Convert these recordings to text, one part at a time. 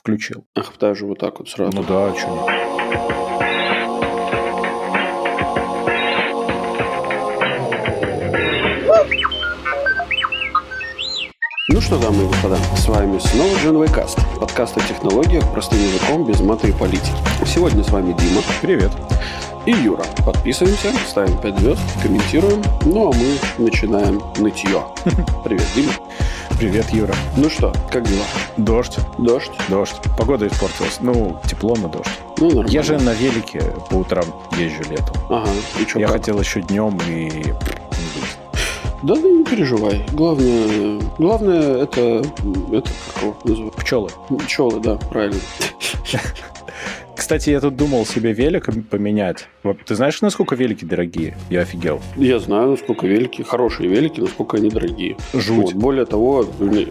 включил. Ах, даже вот так вот сразу. Ну да, что Ну что, дамы и господа, с вами снова Джен Каст, подкаст о технологиях простым языком без мата и политики. Сегодня с вами Дима. Привет. И Юра. Подписываемся, ставим 5 звезд, комментируем, ну а мы начинаем нытье. Привет, Дима. Привет, Юра. Ну что, как дела? Дождь. Дождь? Дождь. Погода испортилась. Ну, тепло, но дождь. Ну, нормально. Я же на велике по утрам езжу летом. Ага, и что Я как? хотел еще днем и... Да, да не переживай. Главное, главное это, это как его называют? Пчелы. Пчелы, да, правильно. Кстати, я тут думал себе велик поменять. Вот Ты знаешь, насколько велики дорогие? Я офигел. Я знаю, насколько велики, хорошие велики, насколько они дорогие. Жуть. Вот. Более того,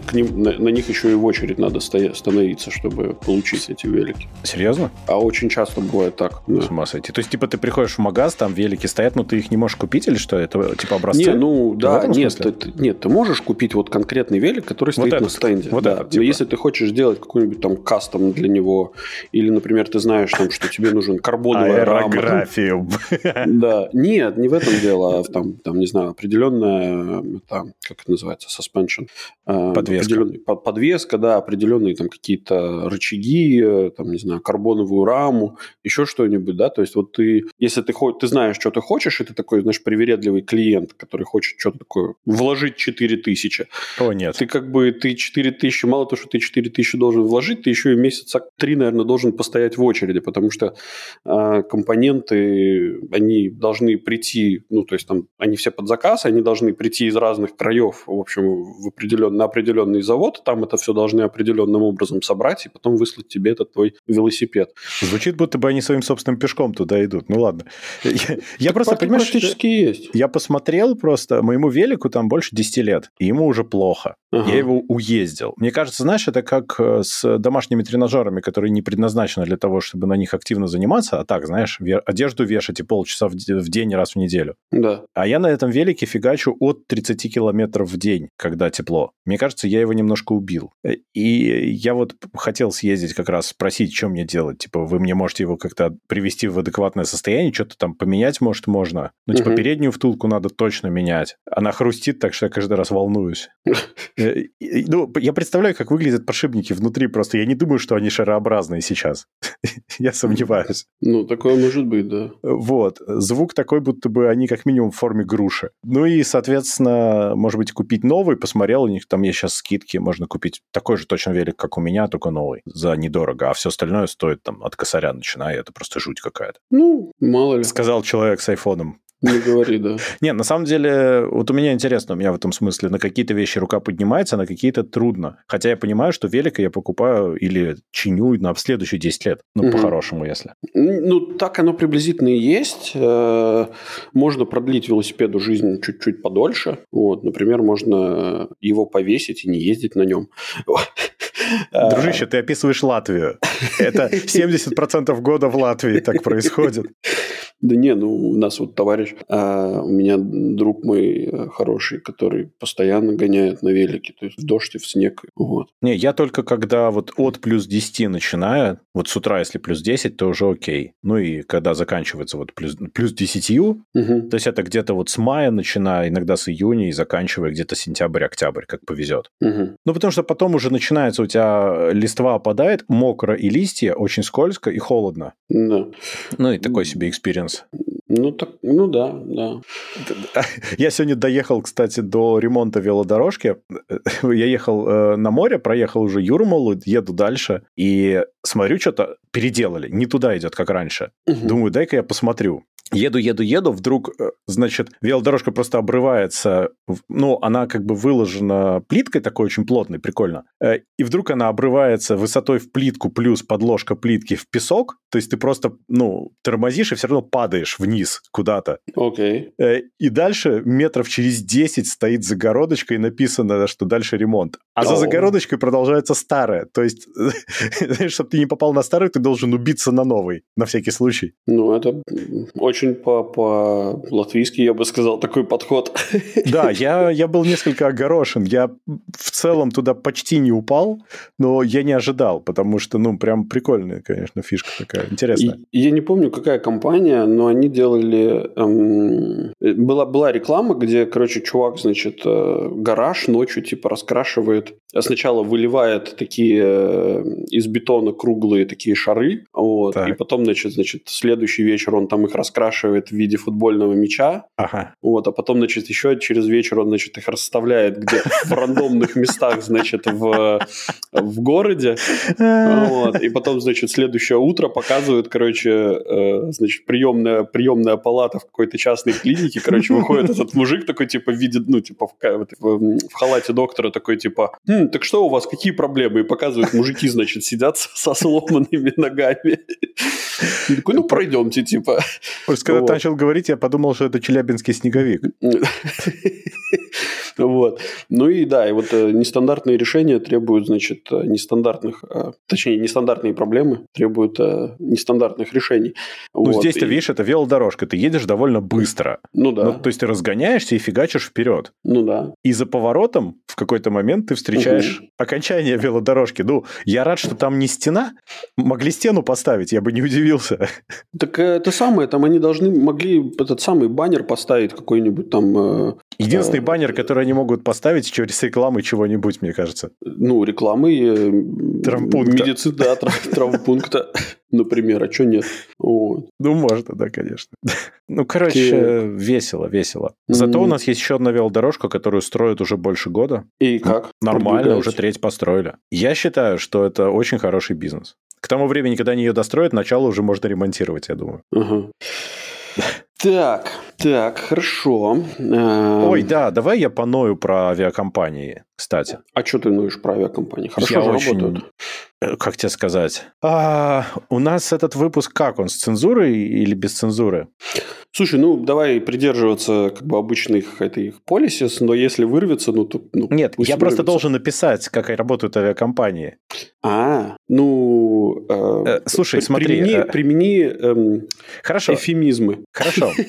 к ним, на, на них еще и в очередь надо стоять, становиться, чтобы получить эти велики. Серьезно? А очень часто бывает так. да. С ума сойти. То есть, типа, ты приходишь в магаз, там велики стоят, но ты их не можешь купить или что? Это типа образцы? Не, ну да, нет, ты, нет, ты можешь купить вот конкретный велик, который стоит на этот, стенде. вот да. этот, Но типа. если ты хочешь сделать какой-нибудь там кастом для него, или, например, ты знаешь, там, что тебе нужен карбоновая рама. Аэрографию. Да, нет, не в этом дело, а в там, там, не знаю, определенная, там, как это называется, suspension. э, Подвеска. подвеска, да, определенные там какие-то рычаги, э, там, не знаю, карбоновую раму, еще что-нибудь, да, то есть вот ты, если ты, ты знаешь, что ты хочешь, и ты такой, знаешь, привередливый клиент, который хочет что-то такое, вложить 4000, О, нет. ты как бы, ты 4000, мало того, что ты 4000 должен вложить, ты еще и месяца три, наверное, должен постоять в очереди, потому что а, компоненты, они должны прийти, ну, то есть там они все под заказ, они должны прийти из разных краев, в общем, в определен, на определенный завод, там это все должны определенным образом собрать и потом выслать тебе этот твой велосипед. Звучит, будто бы они своим собственным пешком туда идут. Ну ладно. Я, я просто, понимаешь, практически есть. я посмотрел просто, моему велику там больше 10 лет, и ему уже плохо. Ага. Я его уездил. Мне кажется, знаешь, это как э, с домашними тренажерами, которые не предназначены для того, чтобы на них активно заниматься, а так, знаешь, одежду вешать и полчаса в в день раз в неделю. Да. А я на этом велике фигачу от 30 километров в день, когда тепло. Мне кажется, я его немножко убил. Э, И я вот хотел съездить как раз спросить, что мне делать. Типа, вы мне можете его как-то привести в адекватное состояние, что-то там поменять, может, можно. Ну, типа, Мгм. переднюю втулку надо точно менять. Она хрустит, так что я каждый раз волнуюсь. Э, Ну, я представляю, как выглядят подшипники внутри, просто я не думаю, что они шарообразные сейчас. Я сомневаюсь. Ну, такое может быть, да. Вот. Звук такой, будто бы они как минимум в форме груши. Ну и, соответственно, может быть, купить новый. Посмотрел, у них там есть сейчас скидки. Можно купить такой же точно велик, как у меня, только новый. За недорого. А все остальное стоит там от косаря начиная. Это просто жуть какая-то. Ну, мало ли, Сказал человек с айфоном. Не говори, да. Не, на самом деле, вот у меня интересно, у меня в этом смысле на какие-то вещи рука поднимается, на какие-то трудно. Хотя я понимаю, что велика я покупаю или чиню на следующие 10 лет. Ну, Мгм. по-хорошему, если. Ну, так оно приблизительно и есть. Э, Можно продлить велосипеду жизнь чуть-чуть подольше. Вот, например, можно его повесить и не ездить на нем. Дружище, ты описываешь Латвию. Это 70% года в Латвии так происходит. Да не, ну, у нас вот товарищ, а, у меня друг мой э, хороший, который постоянно гоняет на велике, то есть в дождь и в снег. Вот. Не, я только когда вот от плюс 10 начинаю, вот с утра, если плюс 10, то уже окей. Ну и когда заканчивается вот плюс, плюс 10, Мгм. то есть это где-то вот с мая начиная, иногда с июня и заканчивая где-то сентябрь-октябрь, как повезет. Мгм. Ну, потому что потом уже начинается, у тебя листва опадает, мокро и листья, очень скользко и холодно. Да. Ну, и такой себе experience. Ну, так, ну да, да. Я сегодня доехал, кстати, до ремонта велодорожки. Я ехал э, на море, проехал уже Юрмалу, еду дальше, и смотрю, что-то переделали. Не туда идет, как раньше. Мгм. Думаю, дай-ка я посмотрю. Еду, еду, еду, вдруг, э, значит, велодорожка просто обрывается, ну, она как бы выложена плиткой такой очень плотной, прикольно, Э, и вдруг она обрывается высотой в плитку плюс подложка плитки в песок, то есть ты просто, ну, тормозишь и все равно падаешь вниз куда-то. Окей. Э, И дальше метров через 10 стоит загородочка и написано, что дальше ремонт. А за О. загородочкой продолжается старая. То есть, чтобы ты не попал на старый, ты должен убиться на новый, на всякий случай. Ну, это очень по-латвийски, я бы сказал, такой подход. Да, я, я был несколько огорошен. Я в целом туда почти не упал, но я не ожидал, потому что, ну, прям прикольная, конечно, фишка такая, интересная. И, я не помню, какая компания, но они делали... Эм, была, была реклама, где, короче, чувак, значит, э, гараж ночью, типа, раскрашивает сначала выливает такие э, из бетона круглые такие шары, вот, и потом, значит, значит, следующий вечер он там их раскрашивает в виде футбольного мяча, ага. вот, а потом, значит, еще через вечер он, значит, их расставляет где-то в рандомных местах, значит, в, в городе, вот, и потом, значит, следующее утро показывает, короче, э, значит, приемная, приемная палата в какой-то частной клинике, короче, выходит этот мужик такой, типа, видит, ну, типа, в, в, в халате доктора такой, типа, хм, так что у вас, какие проблемы? И показывают, мужики, значит, сидят со сломанными ногами. Такой, ну, пройдемте, типа. Просто когда вот. ты начал говорить, я подумал, что это челябинский снеговик. Вот. Ну и да, и вот э, нестандартные решения требуют, значит, э, нестандартных, э, точнее, нестандартные проблемы требуют нестандартных решений. Ну, вот. здесь-то, и... видишь, это велодорожка, ты едешь довольно быстро. Ну да. Ну, то есть ты разгоняешься и фигачишь вперед. Ну да. И за поворотом в какой-то момент ты встречаешь угу. окончание велодорожки. Ну, я рад, что там не стена. Могли стену поставить, я бы не удивился. Так это самое, там они должны, могли этот самый баннер поставить какой-нибудь там... Единственный э, баннер, который они могут поставить через рекламы чего-нибудь, мне кажется. Ну, рекламы э, травмпункта. медицины, да, травмпункта, например, а что нет? Вот. Ну, можно, да, конечно. Ну, короче, весело, весело. Зато у нас есть еще одна велодорожка, которую строят уже больше года. И как? Нормально, уже треть построили. Я считаю, что это очень хороший бизнес. К тому времени, когда они ее достроят, начало уже можно ремонтировать, я думаю. Угу. Так, так, хорошо. Эм. Ой, да, давай я поною про авиакомпании, кстати. А что ты ноешь про авиакомпании? Хорошо я же очень... работают. Э, как тебе сказать? А, у нас этот выпуск как он, с цензурой или без цензуры? Слушай, ну давай придерживаться как бы обычных этих полисис, но если вырвется, ну то... Ну, Нет, я просто должен написать, как работают авиакомпании. А, ну... Э, э, слушай, смотри... Примени, э, примени э, Хорошо. эвфемизмы. Хорошо.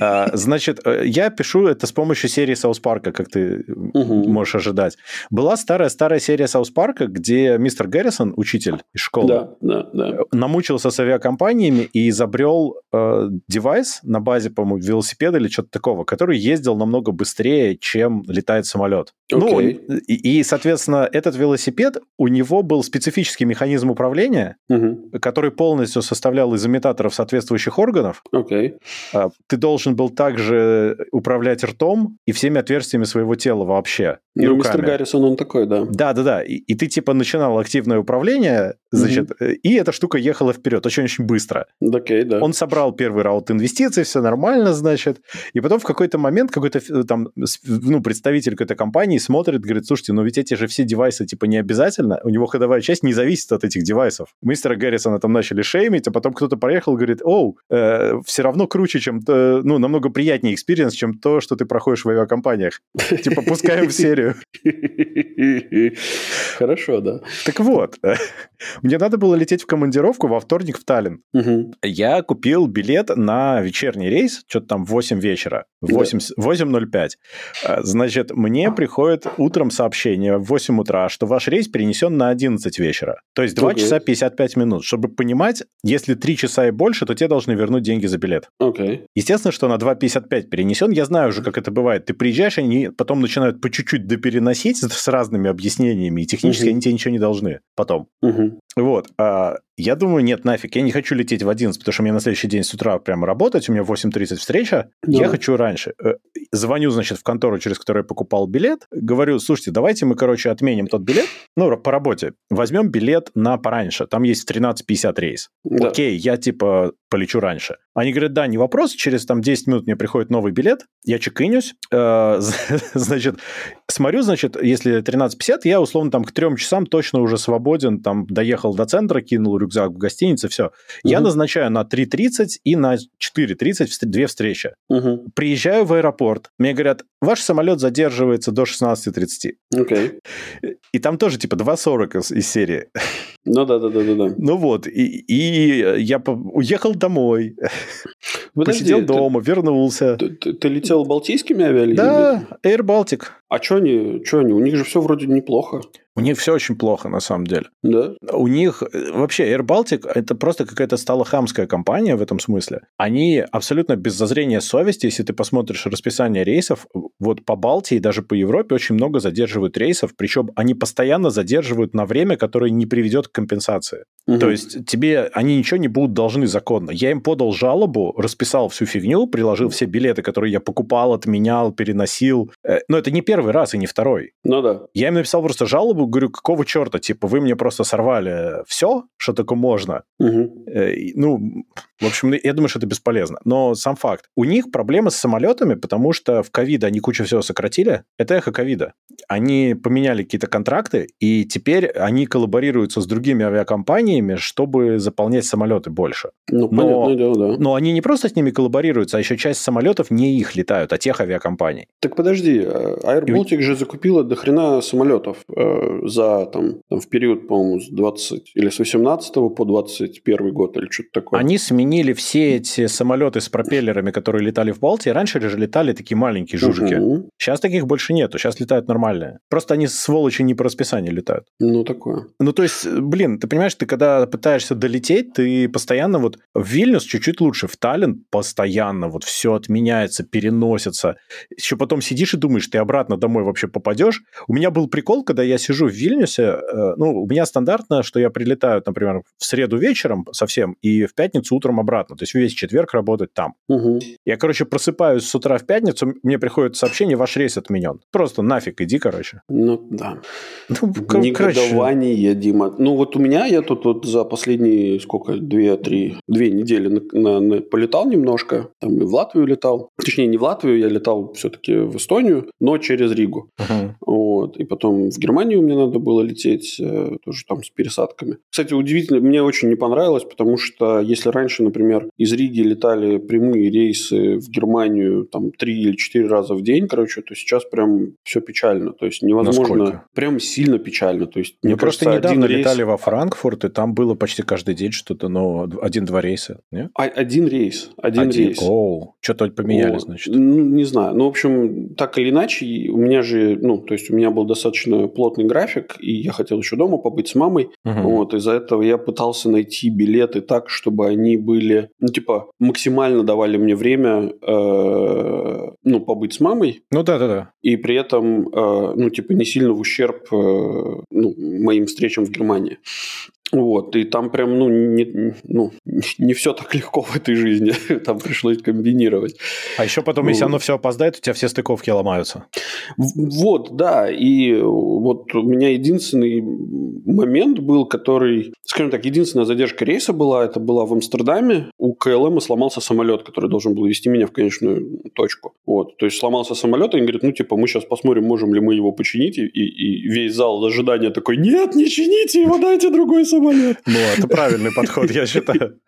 А, значит, э, я пишу это с помощью серии Саус Парка, как ты угу. можешь ожидать. Была старая-старая серия Саус Парка, где мистер Гаррисон, учитель из школы, да, да, да. намучился с авиакомпаниями и изобрел э, девайс на базе, по-моему, велосипеда или что-то такого, который ездил намного быстрее, чем летает самолет. Okay. Ну, и, и, соответственно, этот велосипед, у него был специфический механизм управления, угу. который полностью составлял из имитаторов соответствующих органов. Okay. Ты должен был также управлять ртом и всеми отверстиями своего тела вообще. И ну, руками. мистер Гаррисон, он такой, да. Да-да-да. И, и ты типа начинал активное управление, значит, mm и эта штука ехала вперед очень-очень быстро. Окей, okay, да. Он собрал первый раунд инвестиций, все нормально, значит. И потом в какой-то момент какой-то э, там, ну, представитель какой-то компании смотрит, говорит, слушайте, ну ведь эти же все девайсы типа не обязательно, у него ходовая часть не зависит от этих девайсов. Мистера Гаррисона там начали шеймить, а потом кто-то проехал и говорит, оу, э, все равно круче, чем, то, ну, намного приятнее experience, чем то, что ты проходишь в авиакомпаниях. Типа пускаем в серию. Хорошо, да. Так вот, мне надо было лететь в командировку во вторник в Таллин. Я купил билет на вечерний рейс, что-то там в 8 вечера, 8.05. А, значит, мне приходит утром сообщение в 8 утра, что ваш рейс перенесен на 11 вечера. То есть 2 часа 55 минут. Чтобы понимать, если 3 часа и больше, то тебе должны вернуть деньги за билет. Okay. Естественно, что на 2.55 перенесен. Я знаю уже, как это бывает. Ты приезжаешь, они потом начинают по чуть-чуть допереносить с разными объяснениями, и технически угу. они тебе ничего не должны потом. Угу. Вот. А я думаю, нет, нафиг, я не хочу лететь в 11, потому что мне на следующий день с утра прямо работать, у меня в 8.30 встреча, да. я хочу раньше. Э, звоню, значит, в контору, через которую я покупал билет, говорю, слушайте, давайте мы, короче, отменим тот билет, ну, по работе, возьмем билет на пораньше, там есть 13.50 рейс. Да. Окей, я, типа, полечу раньше. Они говорят, да, не вопрос, через там 10 минут мне приходит новый билет, я чекинюсь, э, значит, смотрю, значит, если 13.50, я условно там к 3 часам точно уже свободен, там доехал до центра, кинул рюкзак в гостинице, все. Угу. Я назначаю на 3.30 и на 4.30 две встречи. Угу. Приезжаю в аэропорт, мне говорят, ваш самолет задерживается до 16.30. Okay. И там тоже типа 2.40 из, из серии. Ну да, да, да, да, да. Ну вот, и, и я уехал домой, Подожди, посидел дома, вернулся. Ты, ты, ты летел балтийскими авиалиниями? Да, Air Baltic. А что они, что они? У них же все вроде неплохо. У них все очень плохо, на самом деле. Да? У них э, вообще Air Baltic это просто какая-то стала хамская компания в этом смысле. Они абсолютно без зазрения совести, если ты посмотришь расписание рейсов, вот по Балтии, даже по Европе очень много задерживают рейсов, причем они постоянно задерживают на время, которое не приведет к компенсации. Угу. То есть тебе они ничего не будут должны законно. Я им подал жалобу, расписал всю фигню, приложил все билеты, которые я покупал, отменял, переносил. Э, но это не первый раз и не второй. Ну да. Я им написал просто жалобу, говорю, какого черта, типа, вы мне просто сорвали все, что только можно. Угу. Ну, в общем, я думаю, что это бесполезно. Но сам факт. У них проблемы с самолетами, потому что в ковид они кучу всего сократили. Это эхо ковида. Они поменяли какие-то контракты, и теперь они коллаборируются с другими авиакомпаниями, чтобы заполнять самолеты больше. Ну, но, дело, да. Но они не просто с ними коллаборируются, а еще часть самолетов не их летают, а тех авиакомпаний. Так подожди, э, И... же закупила до хрена самолетов э, за там, там в период, по-моему, с 20 или с 18 по 21 год или что-то такое. Они сменили все эти самолеты с пропеллерами, которые летали в Балтии. Раньше же летали такие маленькие жужики. Угу. Сейчас таких больше нету. Сейчас летают нормальные. Просто они, сволочи, не по расписанию летают. Ну, такое. Ну, то есть, блин, ты понимаешь, ты когда пытаешься долететь, ты постоянно вот в Вильнюс чуть-чуть лучше, в Таллин постоянно вот все отменяется, переносится. Еще потом сидишь и думаешь, ты обратно домой вообще попадешь. У меня был прикол, когда я сижу в Вильнюсе, э, ну, у меня стандартно, что я прилетаю, например, в среду вечером совсем, и в пятницу утром обратно. То есть весь четверг работать там. Угу. Я, короче, просыпаюсь с утра в пятницу, мне приходит сообщение, ваш рейс отменен. Просто нафиг иди, короче. Ну, да. Ну, Негодование, короче... Дима. Ну, вот у меня, я тут вот за последние, сколько, две-три, две недели на, на, на, полетал немножко. Там и в Латвию летал. Точнее, не в Латвию, я летал все-таки в Эстонию, но через Ригу. Угу. Вот. И потом в Германию мне надо было лететь, э, тоже там с пересадками. Кстати, удивительно, мне очень не понравилось, потому что если раньше, например, из Риги летали прямые рейсы в Германию там три или четыре раза в день, короче, то сейчас прям все печально. То есть невозможно... Насколько? Прям сильно печально. То есть, мне, мне просто кажется, недавно рейс... летали во Франкфурт, и там было почти каждый день что-то, но один-два рейса, не? А, один рейс. Один, один. рейс. Оу, что-то поменяли, О, значит. Ну, не знаю. Ну, в общем, так или иначе, меня же, ну, то есть у меня был достаточно плотный график, и я хотел еще дома побыть с мамой. Угу. Вот, из-за этого я пытался найти билеты так, чтобы они были, ну, типа, максимально давали мне время, э, ну, побыть с мамой. Ну, да-да-да. И при этом, э, ну, типа, не сильно в ущерб, э, ну, моим встречам в Германии. Вот, и там прям, ну, не, ну, не все так легко в этой жизни. там пришлось комбинировать. А еще потом, вот. если оно все опоздает, у тебя все стыковки ломаются. Вот, да. И вот у меня единственный момент был, который, скажем так, единственная задержка рейса была, это была в Амстердаме. У КЛМ сломался самолет, который должен был вести меня в конечную точку. Вот, то есть сломался самолет, и они говорят, ну, типа, мы сейчас посмотрим, можем ли мы его починить, и, и весь зал ожидания такой, нет, не чините его, дайте другой самолет самолет. Ну, это правильный подход, я считаю.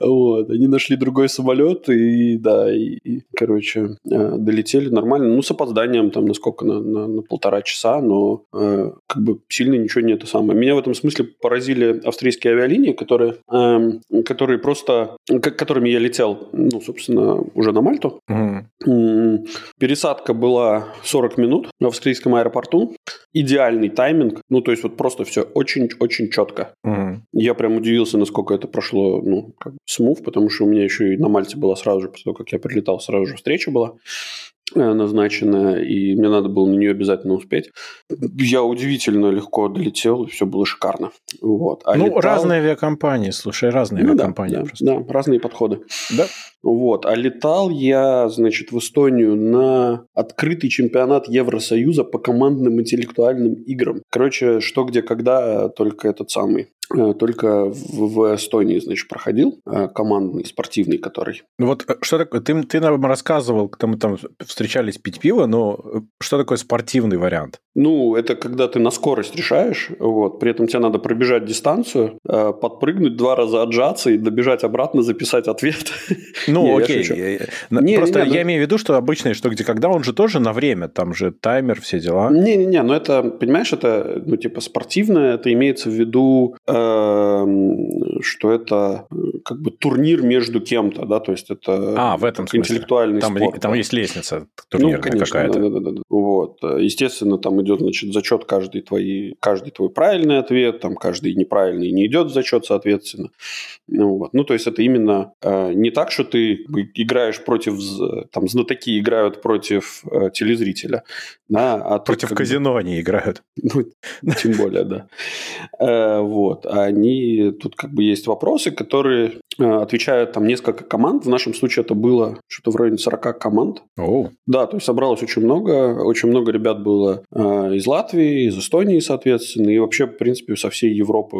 Вот, они нашли другой самолет, и да, и, короче, э, долетели нормально. Ну, с опозданием там на сколько, на, полтора часа, но э, как бы сильно ничего не это самое. Меня в этом смысле поразили австрийские авиалинии, которые, э, которые просто, которыми я летел, ну, собственно, уже на Мальту. Пересадка была 40 минут в австрийском аэропорту. Идеальный тайминг. Ну, то есть вот просто все очень-очень четко. Угу. Я прям удивился, насколько это прошло, ну, как смув, потому что у меня еще и на Мальте была сразу же, после того, как я прилетал, сразу же встреча была. Э, назначенная, и мне надо было на нее обязательно успеть. Я удивительно легко долетел, и все было шикарно. Вот. А ну, летал... разные авиакомпании, слушай, разные ну, авиакомпании да, просто. Да, разные подходы. Да. Вот. А летал я, значит, в Эстонию на открытый чемпионат Евросоюза по командным интеллектуальным играм. Короче, что, где, когда, только этот самый только в, Эстонии, значит, проходил э, командный, спортивный, который. Ну вот э, что такое, ты, ты нам рассказывал, когда мы там встречались пить пиво, но что такое спортивный вариант? Ну, это когда ты на скорость решаешь, вот, при этом тебе надо пробежать дистанцию, подпрыгнуть, два раза отжаться и добежать обратно, записать ответ. Ну, окей. Просто не, я ну... имею в виду, что обычное, что где когда, он же тоже на время, там же таймер, все дела. Не-не-не, но это, понимаешь, это, ну, типа, спортивное, это имеется в виду эм, что это э, как бы турнир между кем-то, да, то есть это а, в этом смысле. интеллектуальный там, спорт. Там да. есть лестница турнирная ну, конечно, какая-то. Да, да, да, да. Вот. Естественно, там идет, значит, зачет каждый твой, каждый твой правильный ответ, там каждый неправильный не идет в зачет, соответственно. Ну, вот. ну то есть это именно э, не так, что ты играешь против, там, знатоки играют против э, телезрителя, да, а против тут, казино бы, они играют. Ну, тем более, да. Э, вот. Они, тут как бы есть вопросы, которые э, отвечают там несколько команд. В нашем случае это было что-то в районе 40 команд. Oh. Да, то есть собралось очень много. Очень много ребят было э, из Латвии, из Эстонии, соответственно. И вообще, в принципе, со всей Европы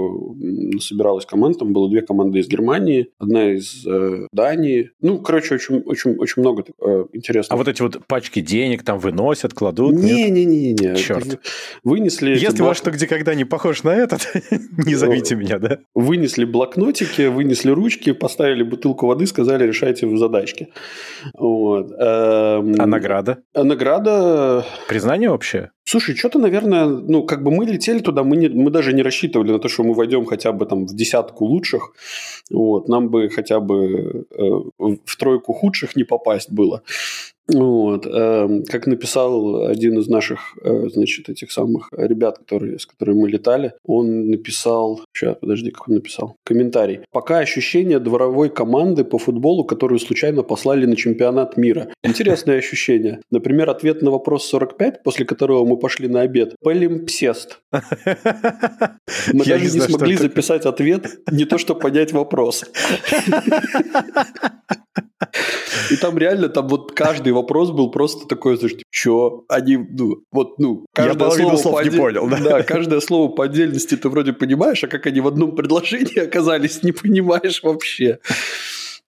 собиралась команда. Там было две команды из Германии, одна из э, Дании. Ну, короче, очень, очень, очень много э, интересного. А вот эти вот пачки денег там выносят, кладут? Не-не-не. Черт. Вынесли... Если ваш что где когда не похож на этот, не зовите меня, да? Вынесли блокнотики, вынесли ручки, поставили бутылку воды, сказали, решайте в задачке. Вот. Эм... А награда? А награда... Признание общее? Слушай, что-то, наверное, ну, как бы мы летели туда, мы, не, мы даже не рассчитывали на то, что мы войдем хотя бы там в десятку лучших. Вот, нам бы хотя бы э, в тройку худших не попасть было. Вот. Эм, как написал один из наших, э, значит, этих самых ребят, которые, с которыми мы летали, он написал... Сейчас, подожди, как он написал? Комментарий. «Пока ощущение дворовой команды по футболу, которую случайно послали на чемпионат мира. Интересное ощущение. Например, ответ на вопрос 45, после которого мы пошли на обед. Полимпсест. Мы даже не смогли записать ответ, не то что понять вопрос. И там реально, там вот каждый вопрос был просто такой, знаешь, типа, что они, ну, вот, ну, каждое Я слово слов по не понял, да? Да, каждое слово по отдельности ты вроде понимаешь, а как они в одном предложении оказались, не понимаешь вообще.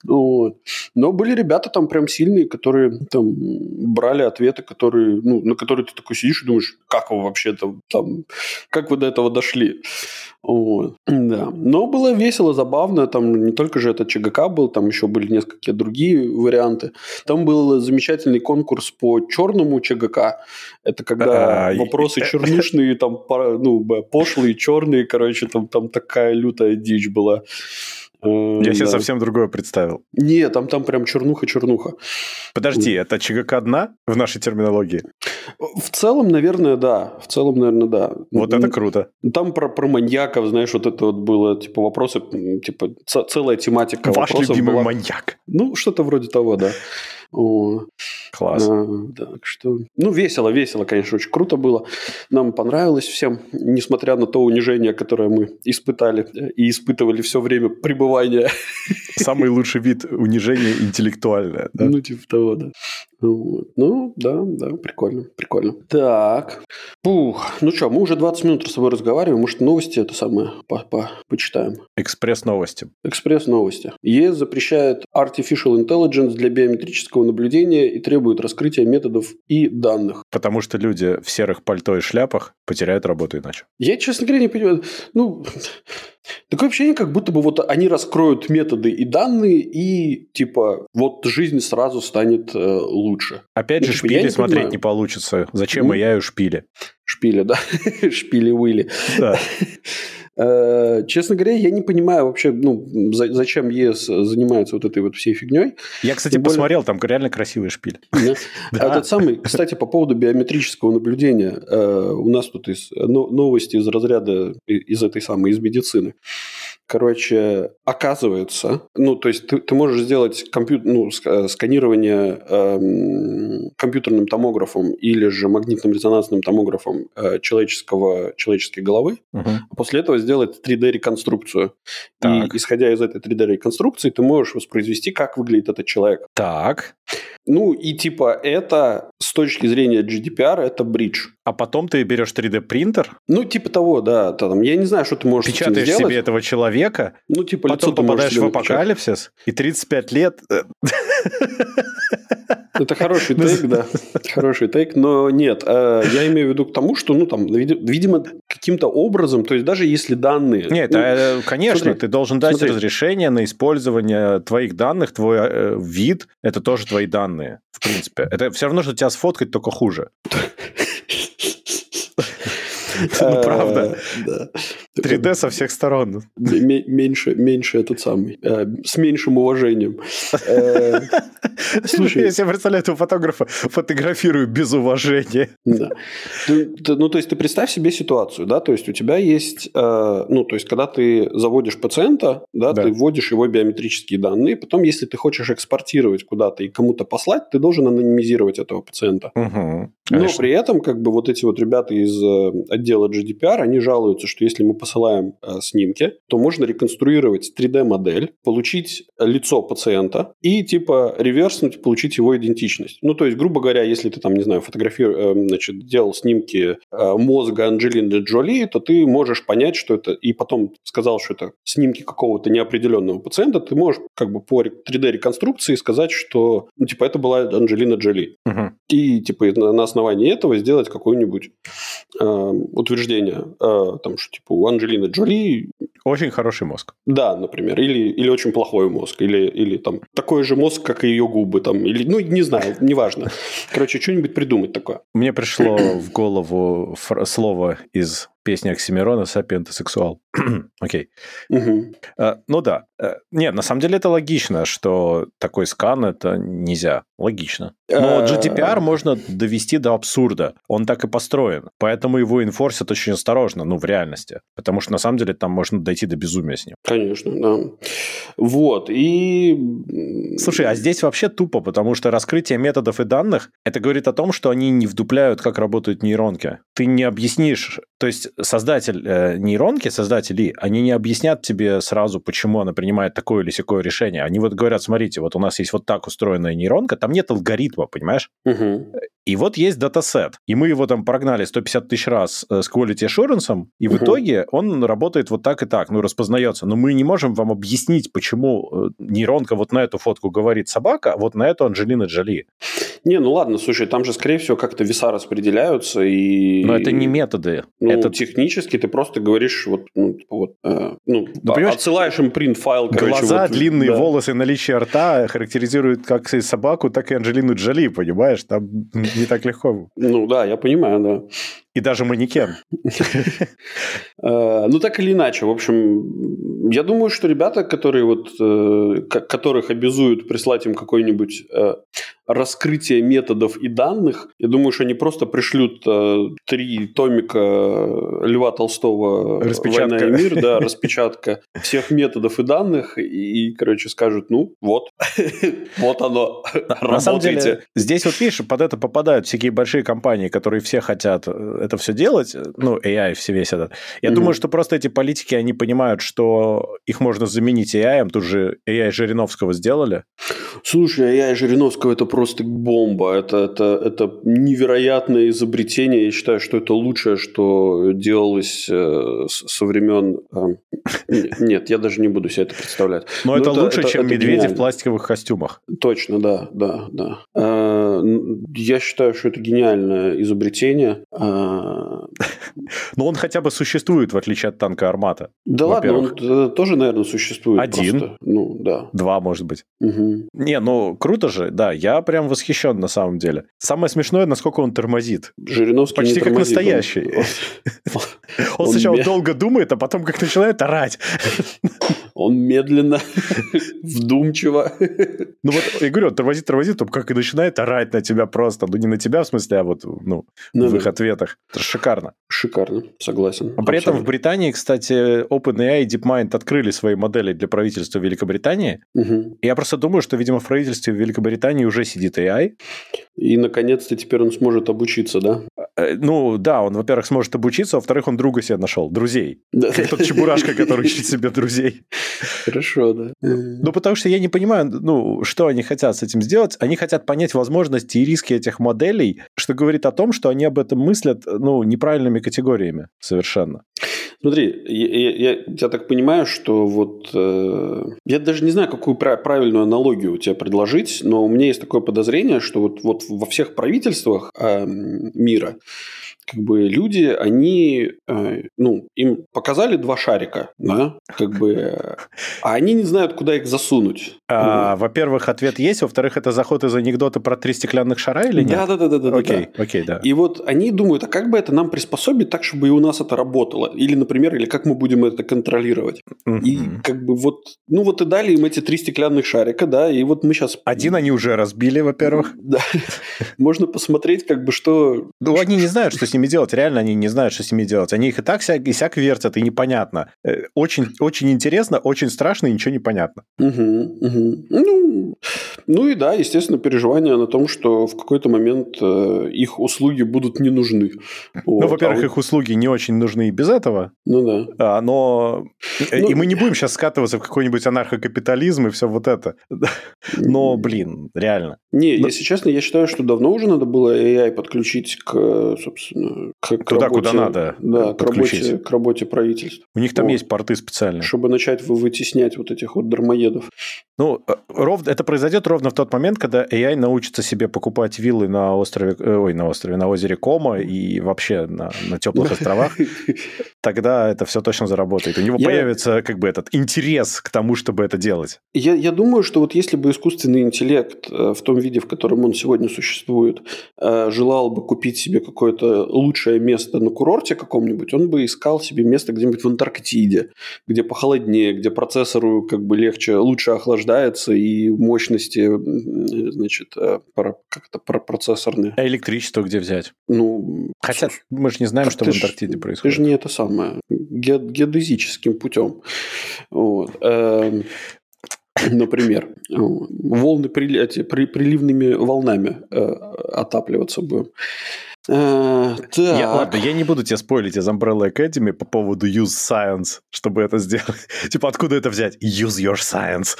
Вот. Но были ребята там прям сильные, которые там брали ответы, которые, ну, на которые ты такой сидишь и думаешь, как вы вообще там, там как вы до этого дошли. Вот. Да. Но было весело, забавно. Там не только же это ЧГК был, там еще были несколько другие варианты. Там был замечательный конкурс по черному ЧГК. Это когда а, вопросы чернушные, там ну, пошлые, черные, короче, там, там такая лютая дичь была. Я себе да. совсем другое представил. Не, там, там прям чернуха-чернуха. Подожди, это ЧГК одна в нашей терминологии? В целом, наверное, да. В целом, наверное, да. Вот это круто. Там про, про маньяков, знаешь, вот это вот было, типа, вопросы, типа, целая тематика Ваш любимый была. маньяк. Ну, что-то вроде того, да. О, Класс. А, так что, ну, весело, весело, конечно, очень круто было. Нам понравилось всем, несмотря на то унижение, которое мы испытали и испытывали все время пребывания. Самый лучший вид унижения интеллектуальное. Да? Ну, типа того, да. Вот. Ну, да, да, прикольно, прикольно. Так, Пух, ну что, мы уже 20 минут с тобой разговариваем, может, новости это самое по -по почитаем? Экспресс-новости. Экспресс-новости. ЕС запрещает Artificial Intelligence для биометрического наблюдения и требует раскрытия методов и данных. Потому что люди в серых пальто и шляпах потеряют работу иначе. Я, честно говоря, не понимаю. Ну, Такое ощущение, как будто бы вот они раскроют методы и данные, и типа вот жизнь сразу станет э, лучше. Опять ну, же, типа, шпили не смотреть понимаю. не получится. Зачем ну, я и шпили? Шпили, да. Шпили-выли. Да. Э, честно говоря, я не понимаю вообще, ну, зачем ЕС занимается вот этой вот всей фигней. Я, кстати, Тем посмотрел, более... там реально красивый шпиль. Да. Этот самый, кстати, по поводу биометрического наблюдения, э, у нас тут новости из разряда, из этой самой, из медицины. Короче, оказывается, ну, то есть ты, ты можешь сделать компью... ну, э, сканирование эм, компьютерным томографом или же магнитным резонансным томографом э, человеческого, человеческой головы, угу. а после этого сделать 3D-реконструкцию. И исходя из этой 3D-реконструкции, ты можешь воспроизвести, как выглядит этот человек. Так. Ну, и типа это с точки зрения GDPR это бридж. А потом ты берешь 3D-принтер? Ну, типа того, да. Там, я не знаю, что ты можешь Печатаешь сделать. себе этого человека, ну, типа, потом попадаешь в апокалипсис, и 35 лет... Э, это хороший тейк, да. Хороший тейк, но нет. Э, я имею в виду к тому, что, ну, там, видимо, каким-то образом, то есть даже если данные... Нет, ну, э, конечно, смотри, ты должен дать смотри. разрешение на использование твоих данных, твой э, вид, это тоже твои данные, в принципе. Это все равно, что тебя сфоткать, только хуже. Ну, правда. 3D со всех сторон. Меньше, меньше этот самый, э, с меньшим уважением. Э, слушай, я себе представляю этого фотографа, фотографирую без уважения. Да. Ну, то есть ты представь себе ситуацию, да, то есть у тебя есть, э, ну, то есть когда ты заводишь пациента, да, ты вводишь его биометрические данные, потом, если ты хочешь экспортировать куда-то и кому-то послать, ты должен анонимизировать этого пациента. Но при этом, как бы, вот эти вот ребята из отдела GDPR, они жалуются, что если мы посылаем э, снимки, то можно реконструировать 3D-модель, получить лицо пациента и типа реверснуть, получить его идентичность. Ну, то есть, грубо говоря, если ты там, не знаю, фотографировал, э, значит, делал снимки э, мозга Анджелины Джоли, то ты можешь понять, что это, и потом сказал, что это снимки какого-то неопределенного пациента, ты можешь как бы по 3D-реконструкции сказать, что, ну, типа, это была Анджелина Джоли. Угу. И, типа, на основании этого сделать какое-нибудь э, утверждение, э, там, что, типа, у Анджелины Джоли... Очень хороший мозг. Да, например. Или, или очень плохой мозг. Или, или там такой же мозг, как и ее губы. Там, или, ну, не знаю, неважно. Короче, что-нибудь придумать такое. Мне пришло в голову слово из песни Оксимирона «Сапиент и сексуал». Окей. Угу. Uh, ну да. Uh, нет, на самом деле это логично, что такой скан это нельзя. Логично. Но GDPR можно довести до абсурда. Он так и построен. Поэтому его инфорсят очень осторожно, ну, в реальности. Потому что на самом деле там можно дойти до безумия с ним. Конечно, да. Вот. И... Слушай, а здесь вообще тупо, потому что раскрытие методов и данных, это говорит о том, что они не вдупляют, как работают нейронки. Ты не объяснишь, то есть создатель э, нейронки, создатели, они не объяснят тебе сразу, почему она принимает такое или секое решение. Они вот говорят, смотрите, вот у нас есть вот так устроенная нейронка, там нет алгоритма, понимаешь? Угу. И вот есть датасет, и мы его там прогнали 150 тысяч раз э, с quality assurance, и в итоге он работает вот так и так, ну, распознается. Но мы не можем вам объяснить, почему э, нейронка вот на эту фотку говорит собака, а вот на эту Анджелина Джоли. Не, ну ладно, слушай, там же, скорее всего, как-то веса распределяются, и... Но это не методы. Ну, это... технически ты просто говоришь, вот, ну, вот э, ну, ну отсылаешь им принт-файл, короче. Глаза, вот, длинные да. волосы, наличие рта характеризуют как и собаку, так и Анджелину Джоли, понимаешь? Там не так легко. Ну да, я понимаю, да. И даже манекен. Э, ну, так или иначе, в общем, я думаю, что ребята, которые вот, э, которых обязуют прислать им какой-нибудь э, раскрытие методов и данных, я думаю, что они просто пришлют три томика Льва Толстого «Война и мир», да, распечатка всех методов и данных, и, короче, скажут, ну, вот, вот оно, На самом деле, здесь вот, видишь, под это попадают всякие большие компании, которые все хотят это все делать, ну, AI все весь этот. Я думаю, что просто эти политики, они понимают, что их можно заменить AI, тут же AI Жириновского сделали. Слушай, AI Жириновского это просто бомба, это, это, это невероятное изобретение, я считаю, что это лучшее, что делалось э, со времен... Э, нет, я даже не буду себе это представлять. Но, Но это, это лучше, это, чем это медведи гениально. в пластиковых костюмах. Точно, да, да, да. Э, я считаю, что это гениальное изобретение. Но он хотя бы существует, в отличие от танка Армата. Да ладно, он э, тоже, наверное, существует. Один. Просто. Ну, да. Два, может быть. Угу. Не, ну, круто же, да, я прям восхищен на самом деле. Самое смешное, насколько он тормозит. Жириновский Почти как настоящий. Он сначала долго думает, а потом как начинает орать. Он медленно, вдумчиво. Ну вот, я говорю, он тормозит, тормозит, то как и начинает орать на тебя просто. Ну, не на тебя, в смысле, а вот, ну, ну в их ответах. Это шикарно. Шикарно, согласен. А при этом в Британии, кстати, OpenAI и DeepMind открыли свои модели для правительства Великобритании. Угу. Я просто думаю, что, видимо, в правительстве Великобритании уже сидит AI. И, наконец-то, теперь он сможет обучиться, да? Э, ну, да, он, во-первых, сможет обучиться, а во-вторых, он друга себе нашел, друзей. Да. Тот чебурашка, который ищет себе друзей. Хорошо, да. Ну, потому что я не понимаю, ну, что они хотят с этим сделать. Они хотят понять возможности и риски этих моделей, что говорит о том, что они об этом мыслят, ну, неправильными категориями совершенно. Смотри, я, я, я так понимаю, что вот... Э, я даже не знаю, какую правильную аналогию тебе предложить, но у меня есть такое подозрение, что вот, вот во всех правительствах э, мира как бы люди, они, э, ну, им показали два шарика, да, как бы, а они не знают, куда их засунуть. А, во-первых, ответ есть, во-вторых, это заход из анекдота про три стеклянных шара или нет? Да, да, да, да, да. Окей, да. окей, да. И вот они думают, а как бы это нам приспособить так, чтобы и у нас это работало? Или, например, или как мы будем это контролировать? И как бы вот, ну вот и дали им эти три стеклянных шарика, да, и вот мы сейчас... Один они уже разбили, во-первых. Да. Можно посмотреть, как бы что... Ну, они не знают, что с ними делать. Реально они не знают, что с ними делать. Они их и так и сяк вертят, и непонятно. Э, очень, очень интересно, очень страшно, и ничего не понятно. Угу, угу. Ну, ну и да, естественно, переживания на том, что в какой-то момент э, их услуги будут не нужны. Вот. Ну, во-первых, а вот... их услуги не очень нужны и без этого. Ну да. А, но... Ну... И мы не будем сейчас скатываться в какой-нибудь анархокапитализм и все вот это. Но, блин, реально. Не, Но... если честно, я считаю, что давно уже надо было AI подключить к, собственно, к, к Туда, работе, куда надо да, к работе, к работе правительства. У них там вот. есть порты специальные. Чтобы начать вытеснять вот этих вот дармоедов. Ну, э, ров... это произойдет ровно в тот момент, когда AI научится себе покупать виллы на острове, э, ой, на острове, на озере Кома и вообще на, на теплых островах. Тогда это все точно заработает. У него я... появится как бы этот интерес к тому, чтобы это делать. Я, я думаю, что вот если бы искусственный интеллект э, в том виде, в котором он сегодня существует, желал бы купить себе какое-то лучшее место на курорте каком-нибудь, он бы искал себе место где-нибудь в Антарктиде, где похолоднее, где процессору как бы легче, лучше охлаждается, и мощности, значит, э, как это, процессорные. А электричество где взять? Ну, Хотя мы же не знаем, что в Антарктиде ж, происходит. Ты же не это самое, ге геодезическим путем. Вот. Эм, например, волны при, эти, при, приливными волнами э, отапливаться будем. Э, я, ладно, я не буду тебя спойлить из Umbrella Academy по поводу use science, чтобы это сделать. типа, откуда это взять? Use your science.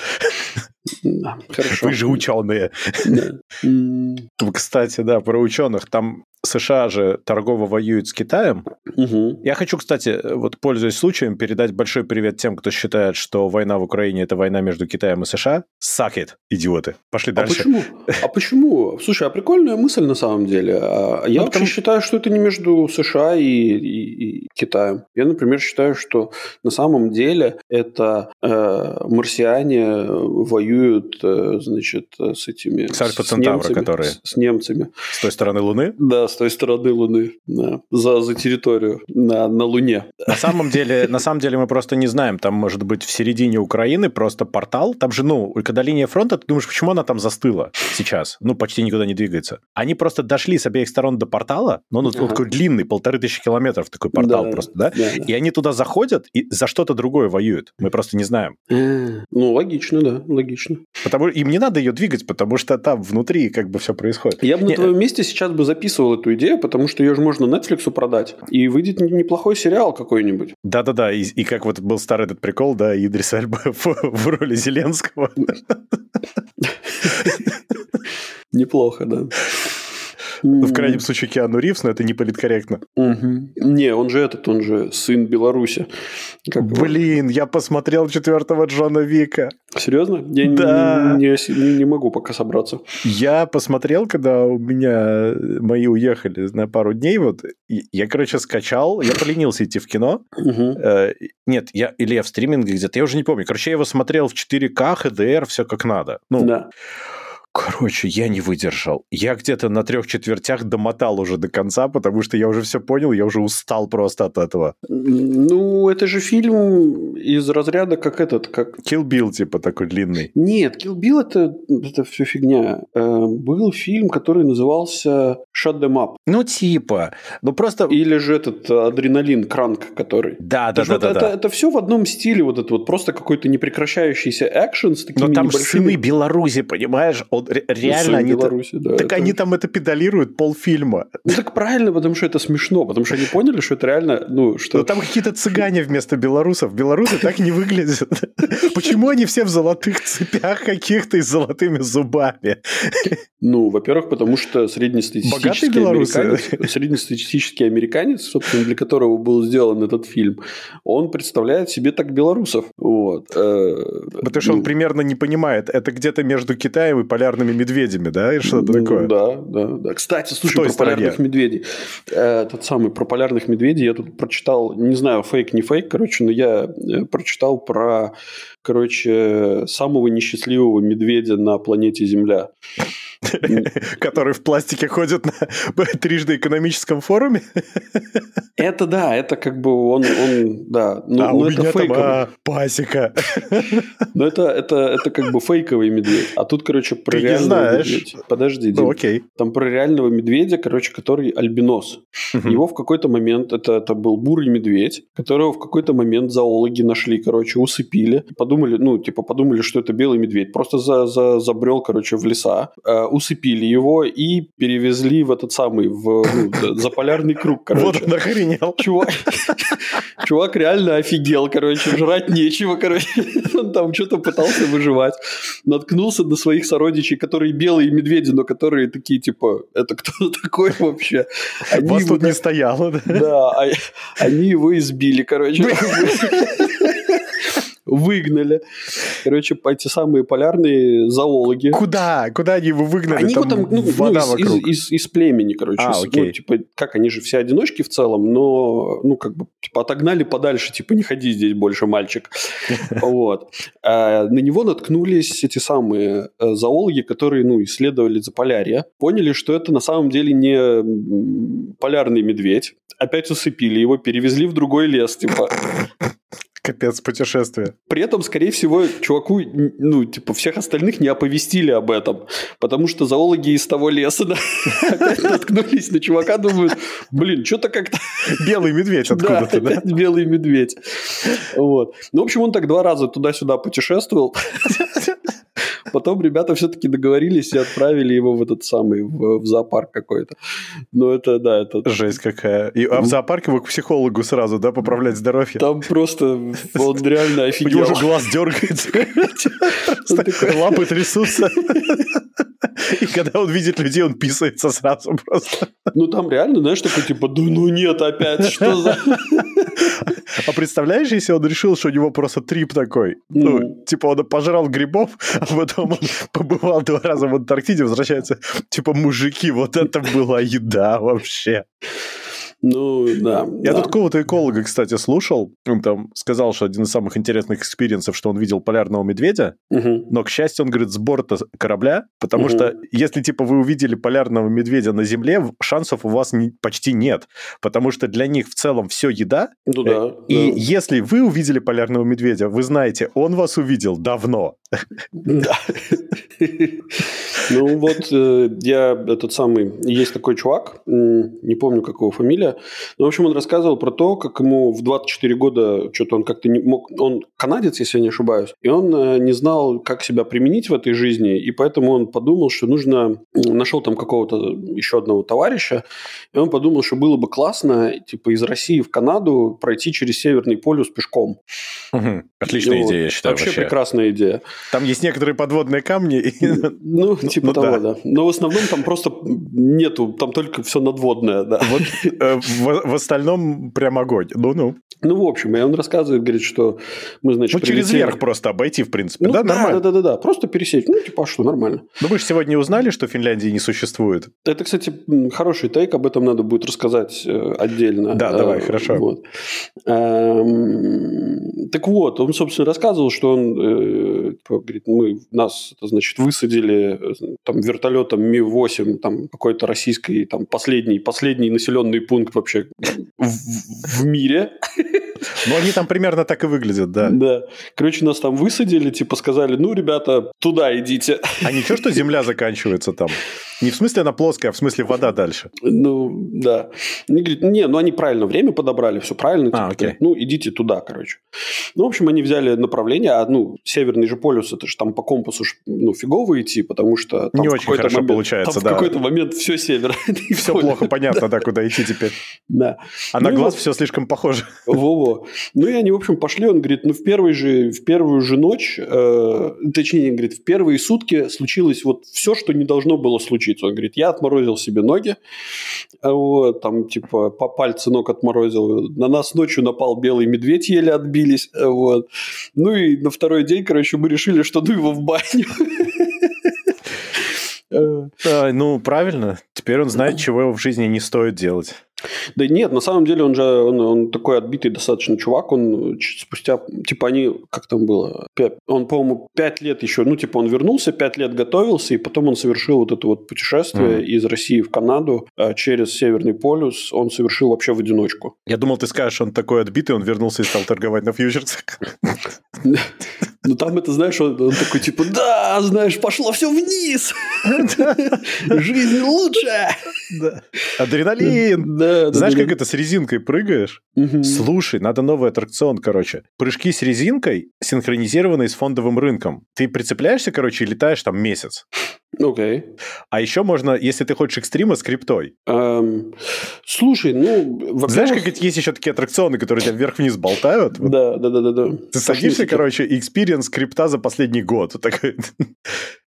Да, хорошо. Вы же ученые. Да. Кстати, да, про ученых. Там США же торгово воюют с Китаем. Угу. Я хочу, кстати, вот пользуясь случаем, передать большой привет тем, кто считает, что война в Украине это война между Китаем и США. It, идиоты. Пошли а дальше. Почему? А почему? Слушай, а прикольная мысль на самом деле. А, я ну, вообще потому... считаю, что это не между США и, и, и Китаем. Я, например, считаю, что на самом деле это э, марсиане воюют, э, значит, с этими... С Альфа-Центавра, которые... С, с немцами. С той стороны Луны? Да, с той стороны Луны, да, за, за территорию на, на Луне. На самом, деле, на самом деле мы просто не знаем, там может быть в середине Украины просто портал, там же, ну, когда линия фронта, ты думаешь, почему она там застыла сейчас? Ну, почти никуда не двигается. Они просто дошли с обеих сторон до портала, но он, ага. такой длинный, полторы тысячи километров такой портал да, просто, да? да? И они туда заходят и за что-то другое воюют. Мы просто не знаем. Ну, логично, да, логично. Потому им не надо ее двигать, потому что там внутри как бы все происходит. Я бы на твоем месте сейчас бы записывал эту идею, потому что ее же можно Netflix продать, и выйдет неплохой сериал какой-нибудь. Да-да-да, и, и как вот был старый этот прикол, да, Идрис Альба в, в роли Зеленского. Неплохо, да. Ну, в крайнем случае, Киану Ривз, но это не политкорректно. Не, он же этот, он же сын Беларуси. Блин, я посмотрел четвертого Джона Вика. Серьезно? Я да. не, не, не могу пока собраться. Я посмотрел, когда у меня мои уехали на пару дней, вот, я, короче, скачал, я поленился идти в кино. Угу. нет, я, или я в стриминге где-то, я уже не помню. Короче, я его смотрел в 4К, HDR, все как надо. Ну, да. Короче, я не выдержал. Я где-то на трех четвертях домотал уже до конца, потому что я уже все понял, я уже устал просто от этого. Ну, это же фильм из разряда как этот, как... Kill Bill, типа, такой длинный. Нет, Kill Bill это, это все фигня. Э, был фильм, который назывался Shut Them Up. Ну, типа. Ну, просто... Или же этот Адреналин, Кранк, который. Да, да, да, да, это, да. Это, все в одном стиле, вот это вот просто какой-то непрекращающийся экшен с такими Но там небольшими... сыны Беларуси, понимаешь? Он вот реально ну, они... Беларуси, да, так это... они там это педалируют полфильма. Ну так правильно, потому что это смешно, потому что они поняли, что это реально, ну что... Но там какие-то цыгане вместо белорусов. Белорусы так не выглядят. Почему они все в золотых цепях каких-то и с золотыми зубами? Ну, во-первых, потому что среднестатистический американец, среднестатистический американец, собственно, для которого был сделан этот фильм, он представляет себе так белорусов. Вот. Э, потому что он ну. примерно не понимает, это где-то между Китаем и полярным полярными медведями, да, или что-то Ну, такое? Да, да, да. Кстати, слушай, про стороне? полярных медведей. Э, Тот самый про полярных медведей я тут прочитал, не знаю, фейк, не фейк, короче, но я э, прочитал про, короче, самого несчастливого медведя на планете Земля. Который в пластике ходит на трижды экономическом форуме? Это да, это как бы он, он да, ну, а ну у это меня там фейковый. а, пасека. Но это, это, это как бы фейковый медведь. А тут, короче, про Ты не реального знаешь. медведя. Подожди, Дим. Ну, окей. Там про реального медведя, короче, который альбинос. Мгм. Его в какой-то момент, это, это был бурый медведь, которого в какой-то момент зоологи нашли, короче, усыпили. Подумали, ну, типа, подумали, что это белый медведь. Просто за, за, забрел, короче, в леса. э, усыпили его и перевезли в этот самый, в ну, заполярный круг, короче. Вот он охренел. Чувак, чувак реально офигел, короче, жрать нечего, короче. Он там что-то пытался выживать. Наткнулся на своих сородичей, которые белые медведи, но которые такие, типа, это кто такой вообще? Они Вас его тут не стояло, да? Да, а- они его избили, короче. Выгнали. Короче, эти самые полярные зоологи. Куда? Куда они его выгнали? Они его там, ну, вода ну, из, из- вокруг. из- из племени, короче. А, ну, окей. типа, как они же все одиночки в целом, но, ну, как бы, типа, отогнали подальше, типа, не ходи здесь больше, мальчик. Вот. А на него наткнулись эти самые э, зоологи, которые, ну, исследовали Заполярье, поняли, что это на самом деле не полярный медведь. Опять усыпили его, перевезли в другой лес, типа. Капец, путешествие. При этом, скорее всего, чуваку, ну, типа, всех остальных не оповестили об этом, потому что зоологи из того леса да, опять наткнулись на чувака, думают, блин, что-то как-то... Белый медведь Да, откуда-то, да? белый медведь. Вот. Ну, в общем, он так два раза туда-сюда путешествовал. Потом ребята все-таки договорились и отправили его в этот самый, в, в зоопарк какой-то. Но это, да, это... Жесть какая. И, а в зоопарке вы к психологу сразу, да, поправлять здоровье? Там просто он реально У него офигел. уже глаз дергается. Лапы трясутся. И когда он видит людей, он писается сразу просто. Ну, там реально, знаешь, такой, типа, да ну нет, опять, что за... А представляешь, если он решил, что у него просто трип такой? Ну, Ну. типа он пожрал грибов, а потом он побывал два раза в Антарктиде, возвращается, типа, мужики, вот это была еда вообще. Ну, да. Я да. тут какого-то эколога, кстати, слушал. Он там сказал, что один из самых интересных experience ов, что он видел полярного медведя. Мгм. Но, к счастью, он говорит, с борта корабля, потому Мгм. что если, типа, вы увидели полярного медведя на Земле, шансов у вас не- почти нет. Потому что для них в целом все еда. Ну да. И да. если вы увидели полярного медведя, вы знаете, он вас увидел давно. Да. Ну вот э, я этот самый, есть такой чувак, не помню, как его фамилия, но в общем он рассказывал про то, как ему в 24 года что-то он как-то не мог, он канадец, если я не ошибаюсь, и он э, не знал, как себя применить в этой жизни, и поэтому он подумал, что нужно, нашел там какого-то еще одного товарища, и он подумал, что было бы классно, типа из России в Канаду пройти через Северный полюс пешком. Отличная идея, я считаю, вообще. прекрасная идея. Там есть некоторые подводные камни. и- Ну, типа Ну того, да. Но в основном там просто нету, там только все надводное, да. Вот э, в остальном прям огонь. Ну-ну. Ну, в общем, и он рассказывает, говорит, что мы, значит, Ну, через верх просто обойти, в принципе. Ну, Да, да, нормально. да, да, да, просто пересечь. Ну, типа, а что, нормально. Ну, вы же сегодня узнали, что Финляндии не существует. Это, кстати, хороший тейк, об этом надо будет рассказать э, отдельно. Да, Э, давай, хорошо. Эм, Так вот, он, собственно, рассказывал, что он, говорит, мы, нас, это, значит, высадили э, там вертолетом Ми-8, там, какой-то российский, там, последний, последний населенный пункт вообще в, в мире. Ну, они там примерно так и выглядят, да. Да. Короче, нас там высадили, типа, сказали, ну, ребята, туда идите. А ничего, что земля заканчивается там? Не в смысле она плоская, а в смысле вода дальше. Ну, да. Они говорят, не, ну они правильно время подобрали, все правильно. А, типа, окей. говорят, ну, идите туда, короче. Ну, в общем, они взяли направление, а, ну, северный же полюс, это же там по компасу ж, ну, фигово идти, потому что... Там Не очень хорошо момент- получается, там да. в какой-то момент все север. Все плохо понятно, да, куда идти теперь. Да. А на Ну, глаз вот. все слишком похоже. Во-во. Ну, и они, в общем, пошли. Он говорит, ну, в, первый же, в первую же ночь, э, точнее, говорит, в первые сутки случилось вот все, что не должно было случиться. Он говорит, я отморозил себе ноги, а вот, там, типа, по пальцы ног отморозил. На нас ночью напал белый медведь, еле отбились. а Вот. Ну, и на второй день, короче, мы решили, что ну его в баню. Э, ну, правильно. Теперь он знает, чего в жизни не стоит делать. Да нет, на самом деле он же он, он такой отбитый достаточно чувак. Он спустя, типа они, как там было, 5, он, по-моему, пять лет еще, ну, типа он вернулся, пять лет готовился, и потом он совершил вот это вот путешествие mm. из России в Канаду а, через Северный полюс. Он совершил вообще в одиночку. Я думал, ты скажешь, он такой отбитый, он вернулся и стал торговать на фьючерсах. Ну там это, знаешь, он, он такой типа, да, знаешь, пошло все вниз. Жизнь лучше. Адреналин. Знаешь, как это с резинкой прыгаешь? Слушай, надо новый аттракцион, короче. Прыжки с резинкой, синхронизированные с фондовым рынком. Ты прицепляешься, короче, и летаешь там месяц. Окей. Okay. А еще можно, если ты хочешь экстрима, с криптой. Um, слушай, ну... Знаешь, как есть еще такие аттракционы, которые тебя вверх-вниз болтают? Да, да, да, да. да. Ты садишься, короче, experience крипта за последний год. Такой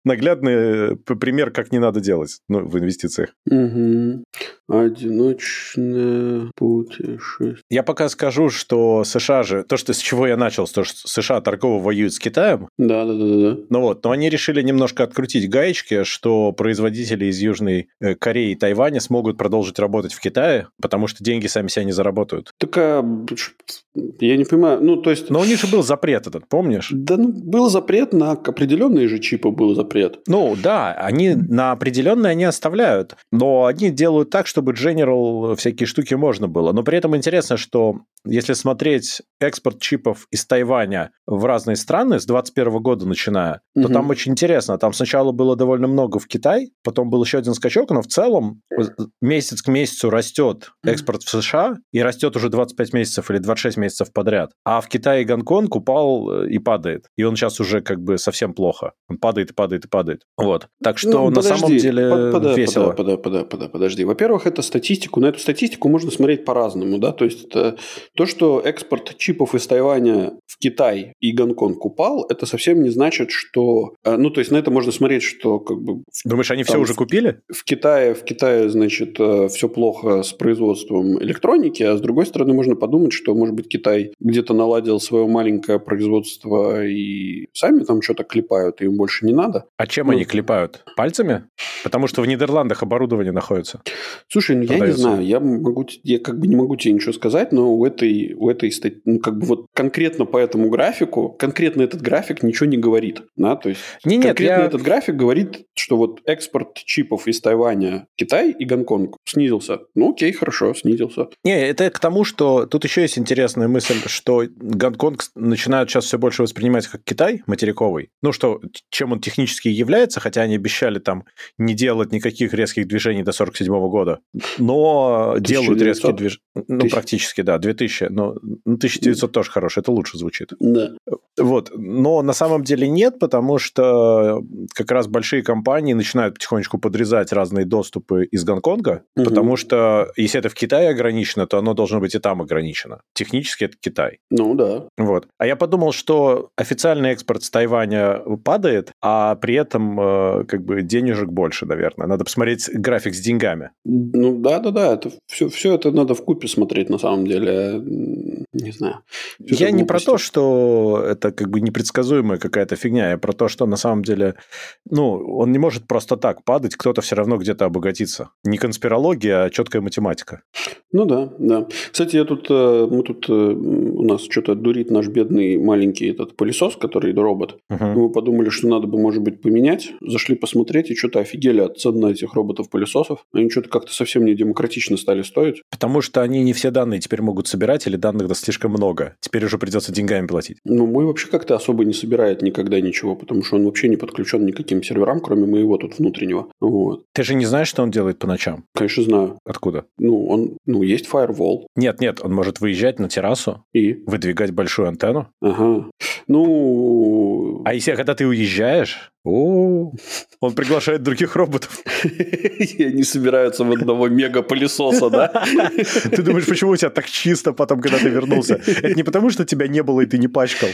наглядный э, пример, как не надо делать ну, в инвестициях. Угу. Одиночное путешествие. Я пока скажу, что США же, то, что с чего я начал, то, что США торгово воюют с Китаем. Да, да, да, да. Ну вот, но они решили немножко открутить гаечки, что производители из Южной э, Кореи и Тайваня смогут продолжить работать в Китае, потому что деньги сами себя не заработают. Так, а, я не понимаю, ну, то есть... Но у них же был запрет этот, помнишь? Да, ну, был запрет на определенные же чипы, был запрет. Ну, да, они на определенные они оставляют, но они делают так, чтобы General всякие штуки можно было. Но при этом интересно, что если смотреть экспорт чипов из Тайваня в разные страны с 2021 года начиная, то угу. там очень интересно. Там сначала было довольно много в Китай, потом был еще один скачок, но в целом месяц к месяцу растет экспорт в США и растет уже 25 месяцев или 26 месяцев подряд. А в Китае и Гонконг упал э, и падает. И он сейчас уже как бы совсем плохо. Он падает и падает и падает. Вот. Так что ну, на подожди, самом деле под, под, весело. Под, под, под, под, подожди. Во-первых, это статистику. На эту статистику можно смотреть по-разному. Да? То есть это то, что экспорт чипов из Тайваня в Китай и Гонконг упал, это совсем не значит, что... Э, ну, то есть на это можно смотреть, что как бы... Думаешь, они все уже купили? В Китае, в Китае, значит, э, все плохо с производством электроники, а с другой стороны можно подумать, что, может быть, Китай где-то наладил свое маленькое производство и сами там что-то клепают, и им больше не надо. А чем ну, они клепают? Пальцами? Потому что в Нидерландах оборудование находится. Слушай, ну я не знаю, я могу, я как бы не могу тебе ничего сказать, но у этой, у этой статьи, ну как бы вот конкретно по этому графику, конкретно этот график ничего не говорит, да, то есть не, нет, конкретно я... этот график говорит, что вот экспорт чипов из Тайваня Китай и Гонконг снизился. Ну окей, хорошо, снизился. Не, это к тому, что тут еще есть интересная мысль, что Гонконг начинают сейчас все больше воспринимать как Китай материковый, ну что, чем он технически является, хотя они обещали там не делать никаких резких движений до 47 года, но 1900? делают резкие движения. Ну, практически, да, 2000, но 1900 тоже хороший, это лучше звучит. Да. Вот, но на самом деле нет, потому что как раз большие компании начинают потихонечку подрезать разные доступы из Гонконга, угу. потому что если это в Китае ограничено, то оно должно быть и там ограничено. Технически это Китай. Ну да. Вот. А я подумал, что официальный экспорт с Тайваня падает, а при этом э, как бы денежек больше, наверное. Надо посмотреть график с деньгами. Ну да, да, да. Это все, все это надо в купе смотреть на самом деле. Не знаю. Я не про то, что это как бы непредсказуемая какая-то фигня. Я про то, что на самом деле, ну, он не может просто так падать, кто-то все равно где-то обогатится. Не конспирология, а четкая математика. Ну да, да. Кстати, я тут, э, мы тут, э, у нас что-то дурит наш бедный маленький этот пылесос, который робот. Угу. Мы подумали, что надо бы, может быть, поменять. Зашли посмотреть и что-то офигели от цен на этих роботов-пылесосов. Они что-то как-то совсем не демократично стали стоить. Потому что они не все данные теперь могут собирать, или данных да слишком много. Теперь уже придется деньгами платить. Ну, мой вообще как-то особо не собирает никогда ничего, потому что он вообще не подключен никаким серверам, кроме моего тут внутреннего. Вот. Ты же не знаешь, что он делает по ночам? Конечно, знаю. Откуда? Ну, он, ну, есть firewall. Нет, нет, он может выезжать на террасу и выдвигать большую антенну. Ага. Ну... А если когда ты уезжаешь, о, он приглашает других роботов. И они собираются в одного мега-пылесоса, да? Ты думаешь, почему у тебя так чисто потом, когда ты вернулся? Это не потому, что тебя не было и ты не пачкал.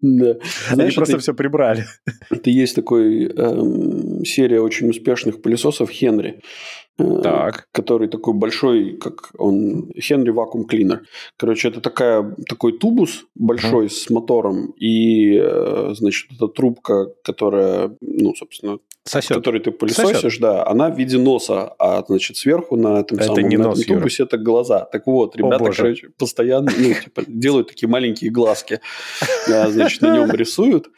Да. Они просто все прибрали. Это есть такой эм, серия очень успешных пылесосов Хенри. Э, так. который такой большой, как он, Henry Vacuum Cleaner. Короче, это такая, такой тубус большой uh-huh. с мотором, и, э, значит, эта трубка, которая, ну, собственно, Сосет. который ты пылесосишь, Сосет. да, она в виде носа, а значит сверху на этом это самом не на нос, тубусе это глаза. Так вот, ребята, короче, постоянно ну, типа, делают такие маленькие глазки, значит, на нем рисуют,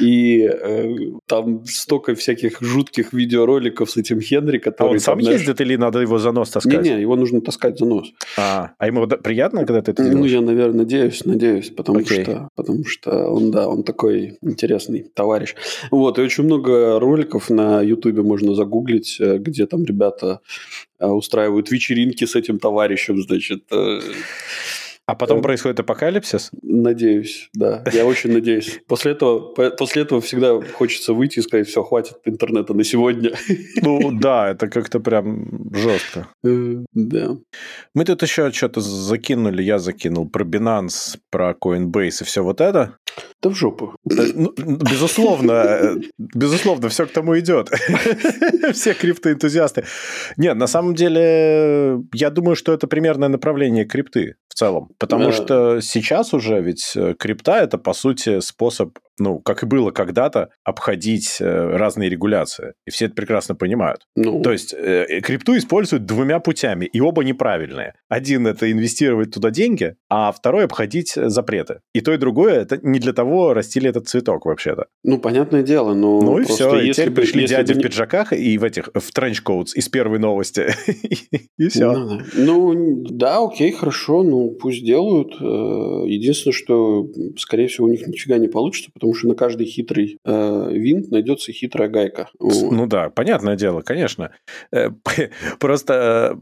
и э, там столько всяких жутких видеороликов с этим Хенри, который... А он сам там, ездит или надо его за нос таскать? Не-не, его нужно таскать за нос. А, а ему приятно, когда ты это ну, делаешь? Ну, я, наверное, надеюсь, надеюсь, потому okay. что, потому что он, да, он такой интересный товарищ. Вот, и очень много роликов на Ютубе можно загуглить, э, где там ребята э, устраивают вечеринки с этим товарищем, значит. Э, а потом происходит апокалипсис? Надеюсь, да. Я очень надеюсь. После этого, после этого всегда хочется выйти и сказать, все, хватит интернета на сегодня. Ну да, это как-то прям жестко. Да. Мы тут еще что-то закинули, я закинул про Binance, про Coinbase и все вот это. Да в жопу. Ну, безусловно, безусловно, все к тому идет. Все криптоэнтузиасты. Нет, на самом деле, я думаю, что это примерное направление крипты в целом. Потому что сейчас уже ведь э, крипта это, по сути, способ ну, как и было когда-то, обходить э, разные регуляции. И все это прекрасно понимают. Ну. То есть э, крипту используют двумя путями, и оба неправильные. Один – это инвестировать туда деньги, а второй – обходить запреты. И то, и другое – это не для того растили этот цветок вообще-то. Ну, понятное дело, но Ну и все, и теперь пришли если дяди бы... в пиджаках и в этих, в тренчкоутс из первой новости, и все. Ну, ну, да, окей, хорошо, ну, пусть делают. Э, единственное, что, скорее всего, у них нифига не получится, потому что на каждый хитрый э, винт найдется хитрая гайка. Вот. Ну да, понятное дело, конечно. Э, просто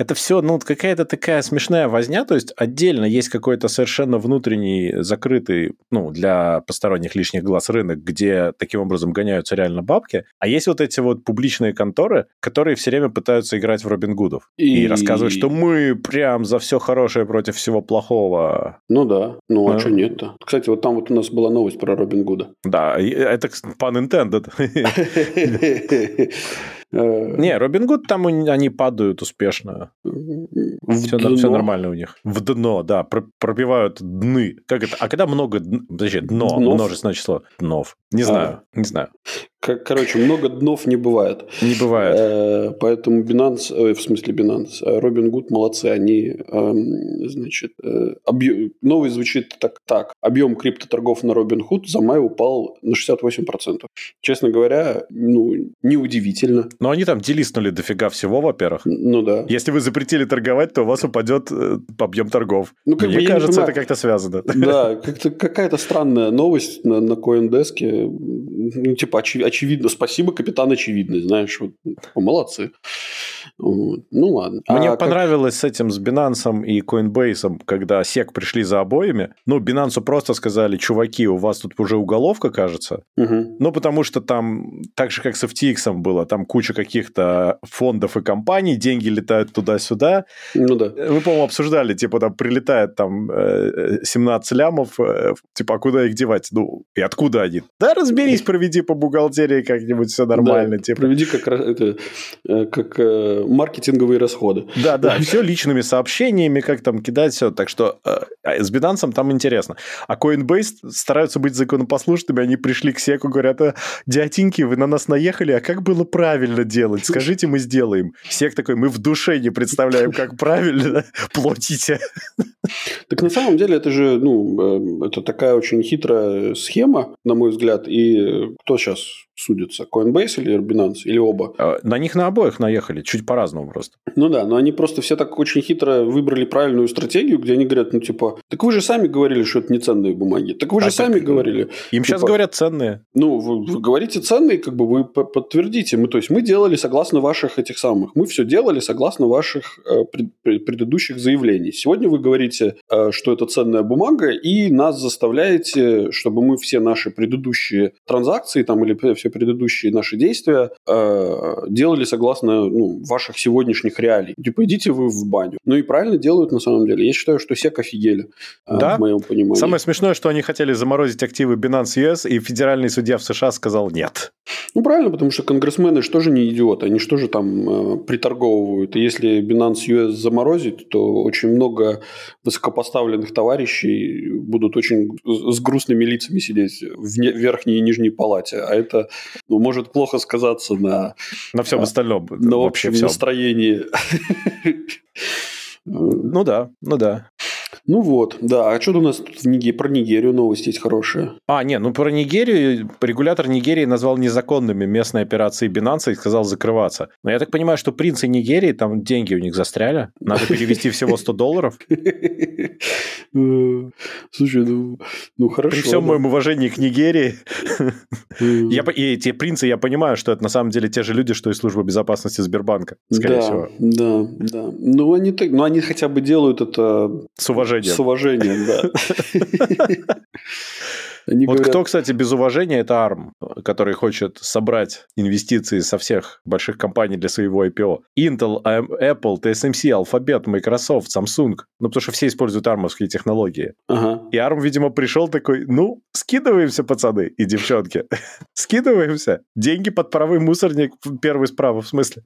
это все, ну, какая-то такая смешная возня, то есть отдельно есть какой-то совершенно внутренний, закрытый, ну, для посторонних лишних глаз рынок, где таким образом гоняются реально бабки, а есть вот эти вот публичные конторы, которые все время пытаются играть в Робин Гудов и, и рассказывать, что мы прям за все хорошее против всего плохого. Ну да, ну а, а что нет-то? Кстати, вот там вот у нас была новость про Робин Гуда. Да, это пан intended. Э, Не, Робин Гуд там они падают успешно. Все, все нормально у них. В дно, да, пробивают дны. Как это? А когда много... Подожди, дно, Днов? множественное число днов. Не знаю, а. не знаю. Короче, много днов не бывает. Не бывает. Э, поэтому Binance, э, в смысле Binance, Robin Good молодцы, они, эм, значит, э, объем, новый звучит так, так. Объем криптоторгов на Robin Hood за май упал на 68%. Честно говоря, ну, неудивительно. Но они там делистнули дофига всего, во-первых. Ну да. Если вы запретили торговать, то у вас упадет объем торгов. Ну, как Мне бы, кажется, это как-то связано. Да, как-то какая-то странная новость на, на CoinDesk. Ну, типа, очевидно очевидно, спасибо, капитан очевидный, знаешь, вот, молодцы. Вот. Ну ладно. Мне а понравилось как... с этим, с Binance и Coinbase, когда SEC пришли за обоими. Ну, Binance просто сказали, чуваки, у вас тут уже уголовка, кажется. Угу. Ну, потому что там, так же, как с FTX было, там куча каких-то фондов и компаний, деньги летают туда-сюда. Ну да. Вы, по-моему, обсуждали, типа, там прилетает там 17 э, лямов, э, типа, а куда их девать? Ну, и откуда они? Да, разберись, проведи по бухгалтерии как-нибудь, все нормально. Да, типа. Проведи как, это, э, маркетинговые расходы. Да, да, все личными сообщениями, как там кидать все. Так что э, с Binance там интересно. А Coinbase стараются быть законопослушными, они пришли к секу, говорят, «А, дяденьки, вы на нас наехали, а как было правильно делать? Скажите, мы сделаем. Сек такой, мы в душе не представляем, как правильно, платите. Так на самом деле это же, ну, э, это такая очень хитрая схема, на мой взгляд, и кто сейчас судятся? Coinbase или Binance? Или оба? А, на них на обоих наехали, чуть по-разному просто. Ну да, но они просто все так очень хитро выбрали правильную стратегию, где они говорят, ну типа, так вы же сами говорили, что это не ценные бумаги. Так вы же а сами так, говорили. Им типа, сейчас говорят ценные. Ну, вы, вы говорите ценные, как бы вы подтвердите. Мы, то есть мы делали согласно ваших этих самых. Мы все делали согласно ваших э, пред, предыдущих заявлений. Сегодня вы говорите, э, что это ценная бумага, и нас заставляете, чтобы мы все наши предыдущие транзакции там или все предыдущие наши действия э, делали согласно ну, ваших сегодняшних реалий. Типа, идите вы в баню. Ну и правильно делают на самом деле. Я считаю, что все офигели, э, да? в моем понимании. Самое смешное, что они хотели заморозить активы Binance US, и федеральный судья в США сказал нет. Ну, правильно, потому что конгрессмены что же не идиоты, они что же там э, приторговывают. И если Binance US заморозить, то очень много высокопоставленных товарищей будут очень с грустными лицами сидеть в верхней и нижней палате. А это ну, может плохо сказаться на... На всем остальном. На общем всем. настроении. Ну да, ну да. Ну вот, да. А что у нас тут в Нигерии? Про Нигерию новости есть хорошие. А, не, ну про Нигерию регулятор Нигерии назвал незаконными местные операции Binance и сказал закрываться. Но я так понимаю, что принцы Нигерии, там деньги у них застряли. Надо перевести всего 100 долларов. Слушай, ну, ну хорошо. При всем моем уважении к Нигерии. я, и те принцы, я понимаю, что это на самом деле те же люди, что и служба безопасности Сбербанка, скорее да, всего. Да, да. Ну они, так, ну, они хотя бы делают это... С уважением. С уважением, да. Они вот говорят... кто, кстати, без уважения, это ARM, который хочет собрать инвестиции со всех больших компаний для своего IPO. Intel, Apple, TSMC, Alphabet, Microsoft, Samsung. Ну, потому что все используют армовские технологии. Ага. И ARM, видимо, пришел такой, ну, скидываемся, пацаны и девчонки. скидываемся. Деньги под правый мусорник, первый справа, в смысле.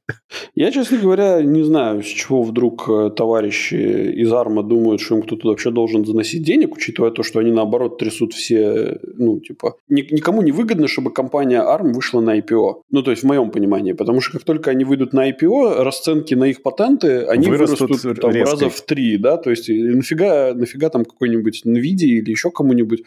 Я, честно говоря, не знаю, с чего вдруг э, товарищи из Арма думают, что им кто-то вообще должен заносить денег, учитывая то, что они, наоборот, трясут все ну, типа, никому не выгодно, чтобы компания ARM вышла на IPO. Ну, то есть, в моем понимании. Потому что как только они выйдут на IPO, расценки на их патенты, они вырастут, вырастут там, раза в три, да, то есть, нафига, нафига там какой-нибудь NVIDIA или еще кому-нибудь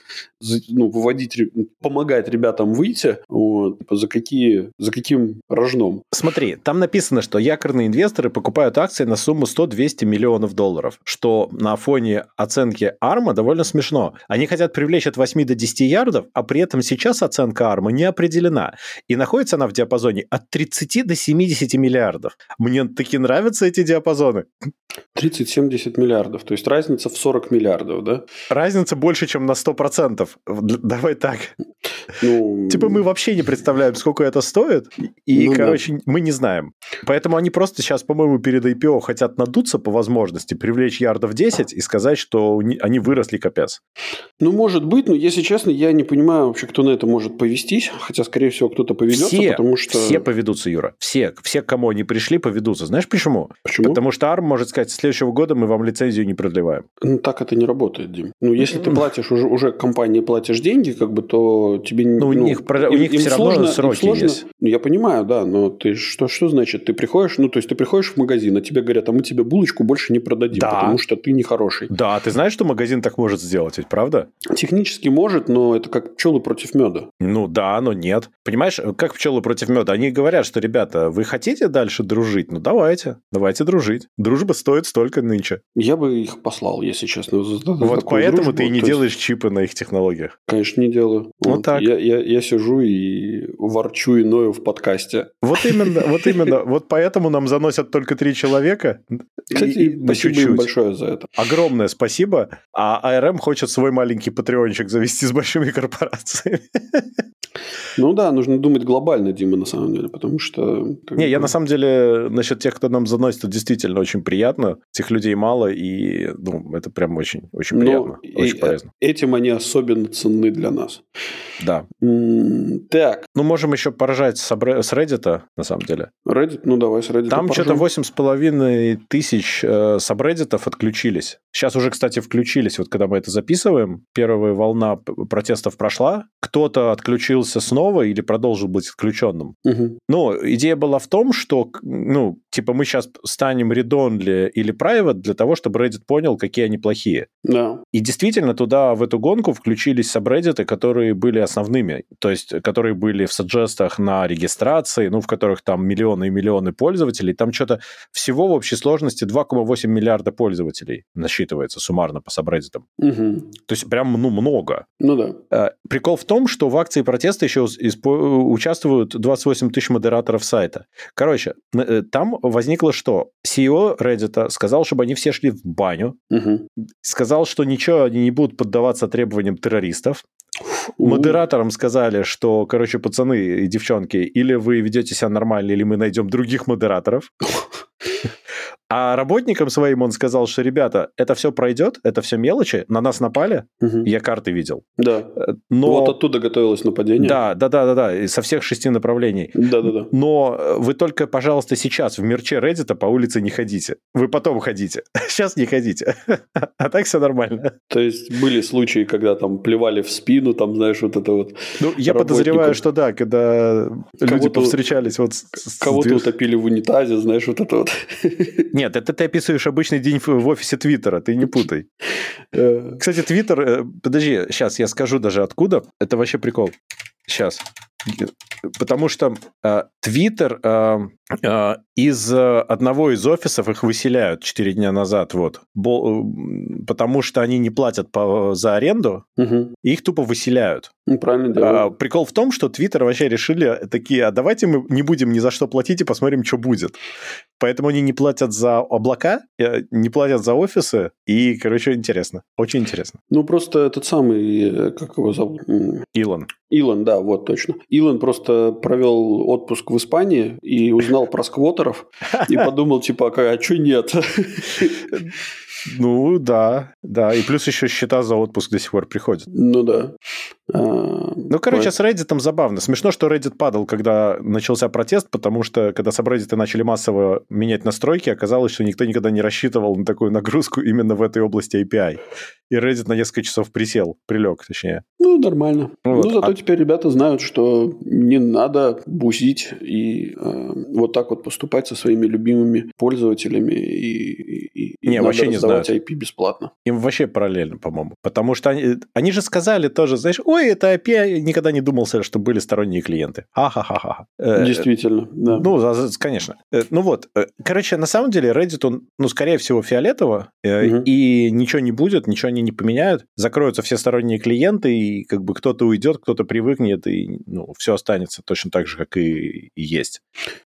ну, выводить, помогать ребятам выйти, вот, типа, за, какие, за каким рожном. Смотри, там написано, что якорные инвесторы покупают акции на сумму 100-200 миллионов долларов, что на фоне оценки ARM довольно смешно. Они хотят привлечь от 8 до 10 10 ярдов, а при этом сейчас оценка арма не определена. И находится она в диапазоне от 30 до 70 миллиардов. Мне таки нравятся эти диапазоны. 30-70 миллиардов, то есть разница в 40 миллиардов, да? Разница больше, чем на 100%. Давай так. Ну... Типа мы вообще не представляем, сколько это стоит, и, ну, короче, да. мы не знаем. Поэтому они просто сейчас, по-моему, перед IPO хотят надуться по возможности, привлечь ярдов 10 и сказать, что они выросли капец. Ну, может быть, но если честно, я не понимаю вообще, кто на это может повестись, хотя, скорее всего, кто-то поведется, все, потому что... Все поведутся, Юра. Все, все, к кому они пришли, поведутся. Знаешь почему? Почему? Потому что ARM может сказать, с следующего года мы вам лицензию не продлеваем. Ну, так это не работает, Дим. Ну, если ты платишь, уже, уже компании платишь деньги, как бы, то тебе... Ну, у ну, них, у них им все сложно, равно сроки сложно, есть. Ну, я понимаю, да, но ты что, что значит? Ты приходишь, ну, то есть ты приходишь в магазин, а тебе говорят, а мы тебе булочку больше не продадим, да. потому что ты нехороший. Да, ты знаешь, что магазин так может сделать, ведь правда? Технически может, но это как пчелы против меда. Ну да, но нет. Понимаешь, как пчелы против меда? Они говорят, что, ребята, вы хотите дальше дружить? Ну давайте, давайте дружить. Дружба стоит столько нынче. Я бы их послал, если честно. За, вот поэтому дружбу. ты и не делаешь есть... чипы на их технологиях. Конечно, не делаю. Вот, вот так. Я, я, я сижу и ворчу и ною в подкасте. Вот именно, вот именно. Вот поэтому нам заносят только три человека. Кстати, и, спасибо чуть-чуть. им большое за это. Огромное спасибо. А ARM хочет свой маленький патреончик завести с большими корпорациями. Ну да, нужно думать глобально, Дима, на самом деле, потому что... Не, бы... я на самом деле насчет тех, кто нам заносит, это действительно очень приятно. Тех людей мало, и ну, это прям очень, очень приятно, Но очень и, полезно. Этим они особенно ценны для нас. Да. Так. Ну, можем еще поражать с Reddit, на самом деле. Reddit, ну давай с Reddit Там что-то 8,5 тысяч э, сабреддитов отключились. Сейчас уже, кстати, включились, вот когда мы это записываем, первая волна протестов прошла, кто-то отключился снова или продолжил быть отключенным. Угу. Но идея была в том, что, ну, типа мы сейчас станем редонли или private для того, чтобы Reddit понял, какие они плохие. Да. И действительно туда, в эту гонку, включились сабреддиты, которые были основными, то есть которые были в саджестах на регистрации, ну, в которых там миллионы и миллионы пользователей, там что-то всего в общей сложности 2,8 миллиарда пользователей насчитывается суммарно по сабреддитам. Угу. То есть прям, ну, много. Ну да. Э, прикол в том, что в акции протеста еще участвуют 28 тысяч модераторов сайта. Короче, э, там возникло что? CEO Reddit сказал, чтобы они все шли в баню. Угу. Сказал, что ничего, они не будут поддаваться требованиям террористов. Модераторам сказали, что, короче, пацаны и девчонки, или вы ведете себя нормально, или мы найдем других модераторов. А работникам своим он сказал, что, ребята, это все пройдет, это все мелочи, на нас напали, угу. я карты видел. Да. Э, но... Вот оттуда готовилось нападение. Да, да, да, да, да, со всех шести направлений. Да, да, да. Но вы только, пожалуйста, сейчас в мерче Reddit по улице не ходите. Вы потом ходите. Сейчас не ходите. А так все нормально. То есть были случаи, когда там плевали в спину, там, знаешь, вот это вот. Ну, я подозреваю, что да, когда люди повстречались вот Кого-то утопили в унитазе, знаешь, вот это вот. Нет, это ты описываешь обычный день в офисе Твиттера, ты не путай. Э. Кстати, Твиттер, э, подожди, сейчас я скажу даже откуда. Это вообще прикол. Сейчас. Потому что э, Твиттер э, э, из одного из офисов их выселяют 4 дня назад, вот, Бо, потому что они не платят по, за аренду, угу. их тупо выселяют. Ну, правильно делают. А, прикол в том, что Твиттер вообще решили такие, а давайте мы не будем ни за что платить и посмотрим, что будет. Поэтому они не платят за облака, не платят за офисы, и, короче, интересно. Очень интересно. Ну, просто этот самый, как его зовут? Илон. Илон, да, вот точно. Илон просто провел отпуск в Испании и узнал про сквотеров и подумал, типа, а, а что нет? Ну, да, да. И плюс еще счета за отпуск до сих пор приходят. Ну, да. А, ну, короче, с Reddit забавно. Смешно, что Reddit падал, когда начался протест, потому что, когда с Reddit начали массово менять настройки, оказалось, что никто никогда не рассчитывал на такую нагрузку именно в этой области API. И Reddit на несколько часов присел, прилег, точнее. Ну, нормально. Вот. Ну, зато а... теперь ребята знают, что не надо бузить и э, вот так вот поступать со своими любимыми пользователями и, и, и не, вообще не знают. IP бесплатно. Им вообще параллельно, по-моему. Потому что они, они же сказали тоже, знаешь, ой, это IP, я никогда не думался, что были сторонние клиенты. Ха-ха-ха-ха. Э, Действительно, да. Ну, конечно. Э, ну вот, э, короче, на самом деле Reddit, он, ну, скорее всего, фиолетово, угу. и ничего не будет, ничего они не поменяют. Закроются все сторонние клиенты, и как бы кто-то уйдет, кто-то привыкнет, и ну, все останется точно так же, как и, и есть.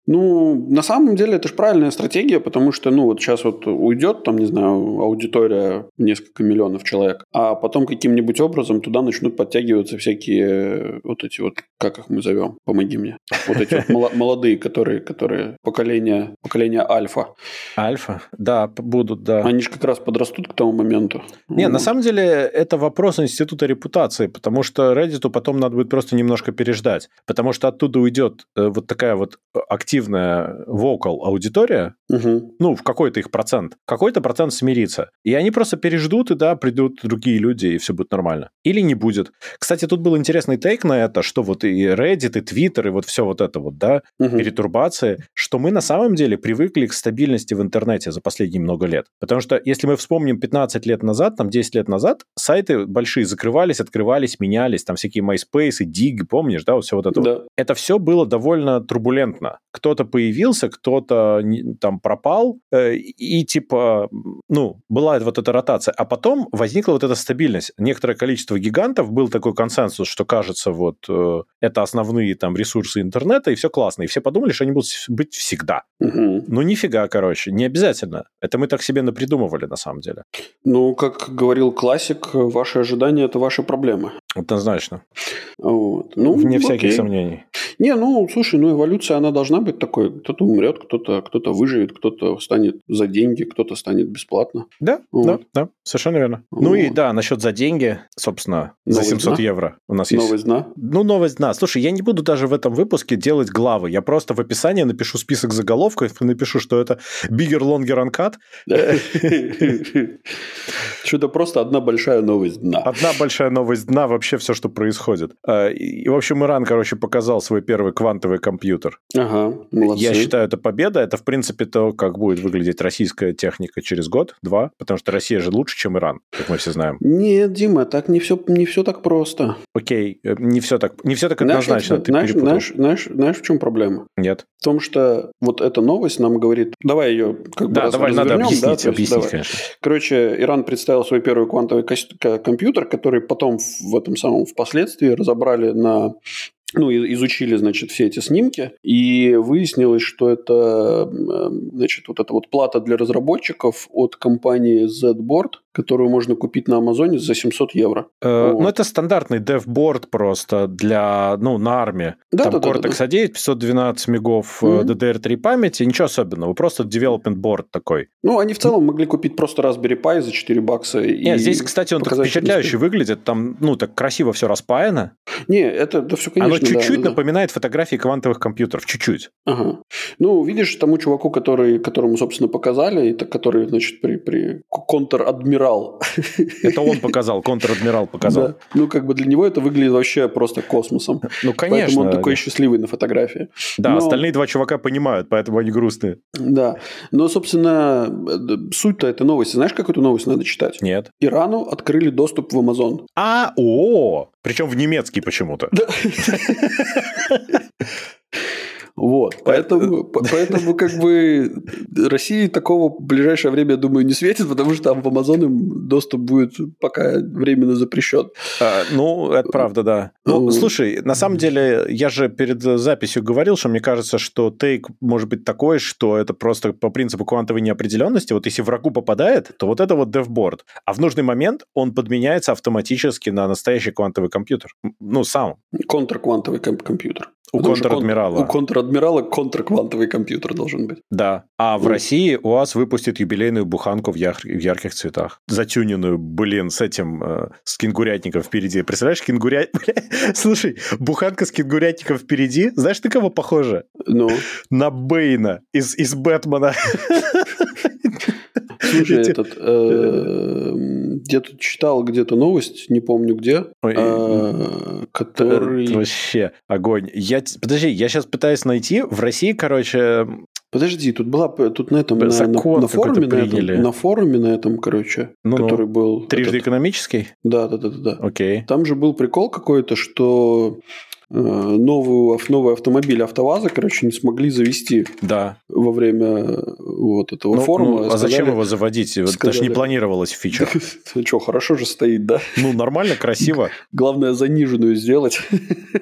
Ну, на самом деле, это же правильная стратегия, потому что, ну, вот сейчас вот уйдет, там, не знаю, аудитория несколько миллионов человек, а потом каким-нибудь образом туда начнут подтягиваться всякие э, вот эти вот, как их мы зовем, помоги мне, вот эти вот молодые, которые, которые поколение, поколение альфа. Альфа, да, будут, да. Они же как раз подрастут к тому моменту. Не, на самом деле это вопрос института репутации, потому что Reddit потом надо будет просто немножко переждать, потому что оттуда уйдет э, вот такая вот активная vocal аудитория, угу. ну, в какой-то их процент, какой-то процент смирится. И они просто переждут, и да, придут другие люди, и все будет нормально. Или не будет. Кстати, тут был интересный тейк на это, что вот и Reddit, и Twitter, и вот все вот это вот, да, угу. перетурбации, что мы на самом деле привыкли к стабильности в интернете за последние много лет. Потому что если мы вспомним 15 лет назад, там 10 лет назад, сайты большие закрывались, открывались, менялись, там всякие MySpace, Dig, помнишь, да, вот все вот это да. вот. Это все было довольно турбулентно. Кто-то появился, кто-то там пропал, э, и типа, ну, была вот эта ротация. А потом возникла вот эта стабильность. Некоторое количество гигантов, был такой консенсус, что кажется, вот э, это основные там ресурсы интернета, и все классно. И все подумали, что они будут быть всегда. Угу. Ну, нифига, короче, не обязательно. Это мы так себе напридумывали, на самом деле. Ну, как говорил классик, ваши ожидания – это ваши проблемы. Однозначно. Вот. Ну, Вне окей. всяких сомнений. Не, ну, слушай, ну, эволюция, она должна быть такой. Кто-то умрет, кто-то кто выживет, кто-то станет за деньги, кто-то станет бесплатно. Да, вот. да, да, совершенно верно. Вот. Ну и да, насчет за деньги, собственно, новость за 700 дна? евро у нас есть. Новость дна? Ну, новость дна. Слушай, я не буду даже в этом выпуске делать главы. Я просто в описании напишу список заголовков и напишу, что это bigger, longer, uncut. Что-то просто одна большая новость дна. Одна большая новость дна, вообще все, что происходит. А, и, в общем, Иран, короче, показал свой первый квантовый компьютер. Ага, молодцы. Я считаю, это победа. Это, в принципе, то, как будет выглядеть российская техника через год, два, потому что Россия же лучше, чем Иран, как мы все знаем. Нет, Дима, так не все, не все так просто. Окей, э, не все так, не все так однозначно. Знаешь, ты знаешь, знаешь, знаешь, знаешь, в чем проблема? Нет. В том, что вот эта новость нам говорит... Давай ее как бы Да, давай, надо объяснить, да, объяснить, давай. конечно. Короче, Иран представил свой первый квантовый компьютер, который потом в этом самом впоследствии разобрали на ну, изучили, значит, все эти снимки, и выяснилось, что это, значит, вот эта вот плата для разработчиков от компании Z-Board, которую можно купить на Амазоне за 700 евро. Э, вот. Ну, это стандартный DevBoard просто для, ну, на армии. Да, Там да, Cortex да, да. A9, 512 мегов mm-hmm. DDR3 памяти, ничего особенного, просто development board такой. Ну, они в целом могли купить просто Raspberry Pi за 4 бакса. Нет, здесь, кстати, он так впечатляюще выглядит, там, ну, так красиво все распаяно. Не, это, да все, конечно, Оно чуть-чуть да, напоминает да. фотографии квантовых компьютеров, чуть-чуть. Ага. Ну, видишь, тому чуваку, который, которому, собственно, показали, это который, значит, при, при контр-адмирал. Это он показал, контр-адмирал показал. Да. Ну, как бы для него это выглядит вообще просто космосом. Ну, конечно. Поэтому он такой счастливый на фотографии. Да, Но... остальные два чувака понимают, поэтому они грустные. Да. Но, собственно, суть-то этой новости. Знаешь, как эту новость надо читать? Нет. Ирану открыли доступ в Amazon. А, о, причем в немецкий почему-то. Вот. Поэтому, поэтому как бы России такого в ближайшее время, я думаю, не светит, потому что там в Amazon им доступ будет пока временно запрещен. А, ну, это правда, да. Ну, ну, слушай, на самом деле, я же перед записью говорил, что мне кажется, что тейк может быть такой, что это просто по принципу квантовой неопределенности. Вот если врагу попадает, то вот это вот девборд. А в нужный момент он подменяется автоматически на настоящий квантовый компьютер. Ну, сам. Контрквантовый компьютер. У контр-адмирала. У контр-адмирала контрквантовый компьютер должен быть. Да. А в России УАЗ выпустит юбилейную буханку в, яр... в ярких цветах. Затюненную, блин, с этим, э, с кенгурятником впереди. Представляешь, кенгурят... Слушай, буханка с кенгурятником впереди. Знаешь, ты кого похоже? Ну? На Бейна из, из Бэтмена. Слушай, этот, э, где-то читал где-то новость, не помню где, а, который... Вообще огонь. Я, подожди, я сейчас пытаюсь найти. В России, короче... Подожди, тут была тут на этом на, на, на форуме на этом, на форуме на этом, короче, ну, который был трижды этот... экономический. Да, да, да, да, да. Окей. Там же был прикол какой-то, что новую, новый автомобиль АвтоВАЗа, короче, не смогли завести да. во время вот этого ну, форума. Ну, а сказали, зачем его заводить? Сказали, Это же не планировалось в фичах. Что, хорошо же стоит, да? Ну, нормально, красиво. Главное, заниженную сделать.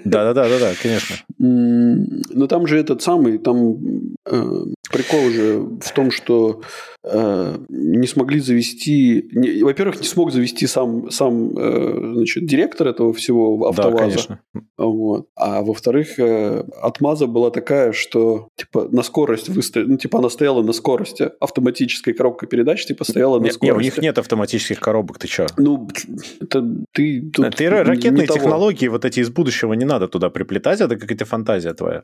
Да-да-да, да, конечно. Но там же этот самый, там э, прикол же в том, что э, не смогли завести... Не, во-первых, не смог завести сам, сам э, значит, директор этого всего АвтоВАЗа. Да, конечно. Вот. А во-вторых, э, отмаза была такая, что типа на скорость выставили... Ну, типа она стояла на скорости. Автоматическая коробка передач типа стояла на нет, скорости. Нет, у них нет автоматических коробок, ты что? Ну, это ты... Тут ты ракетные технологии того. вот эти из будущего не надо туда приплетать, это какая-то фантазия твоя.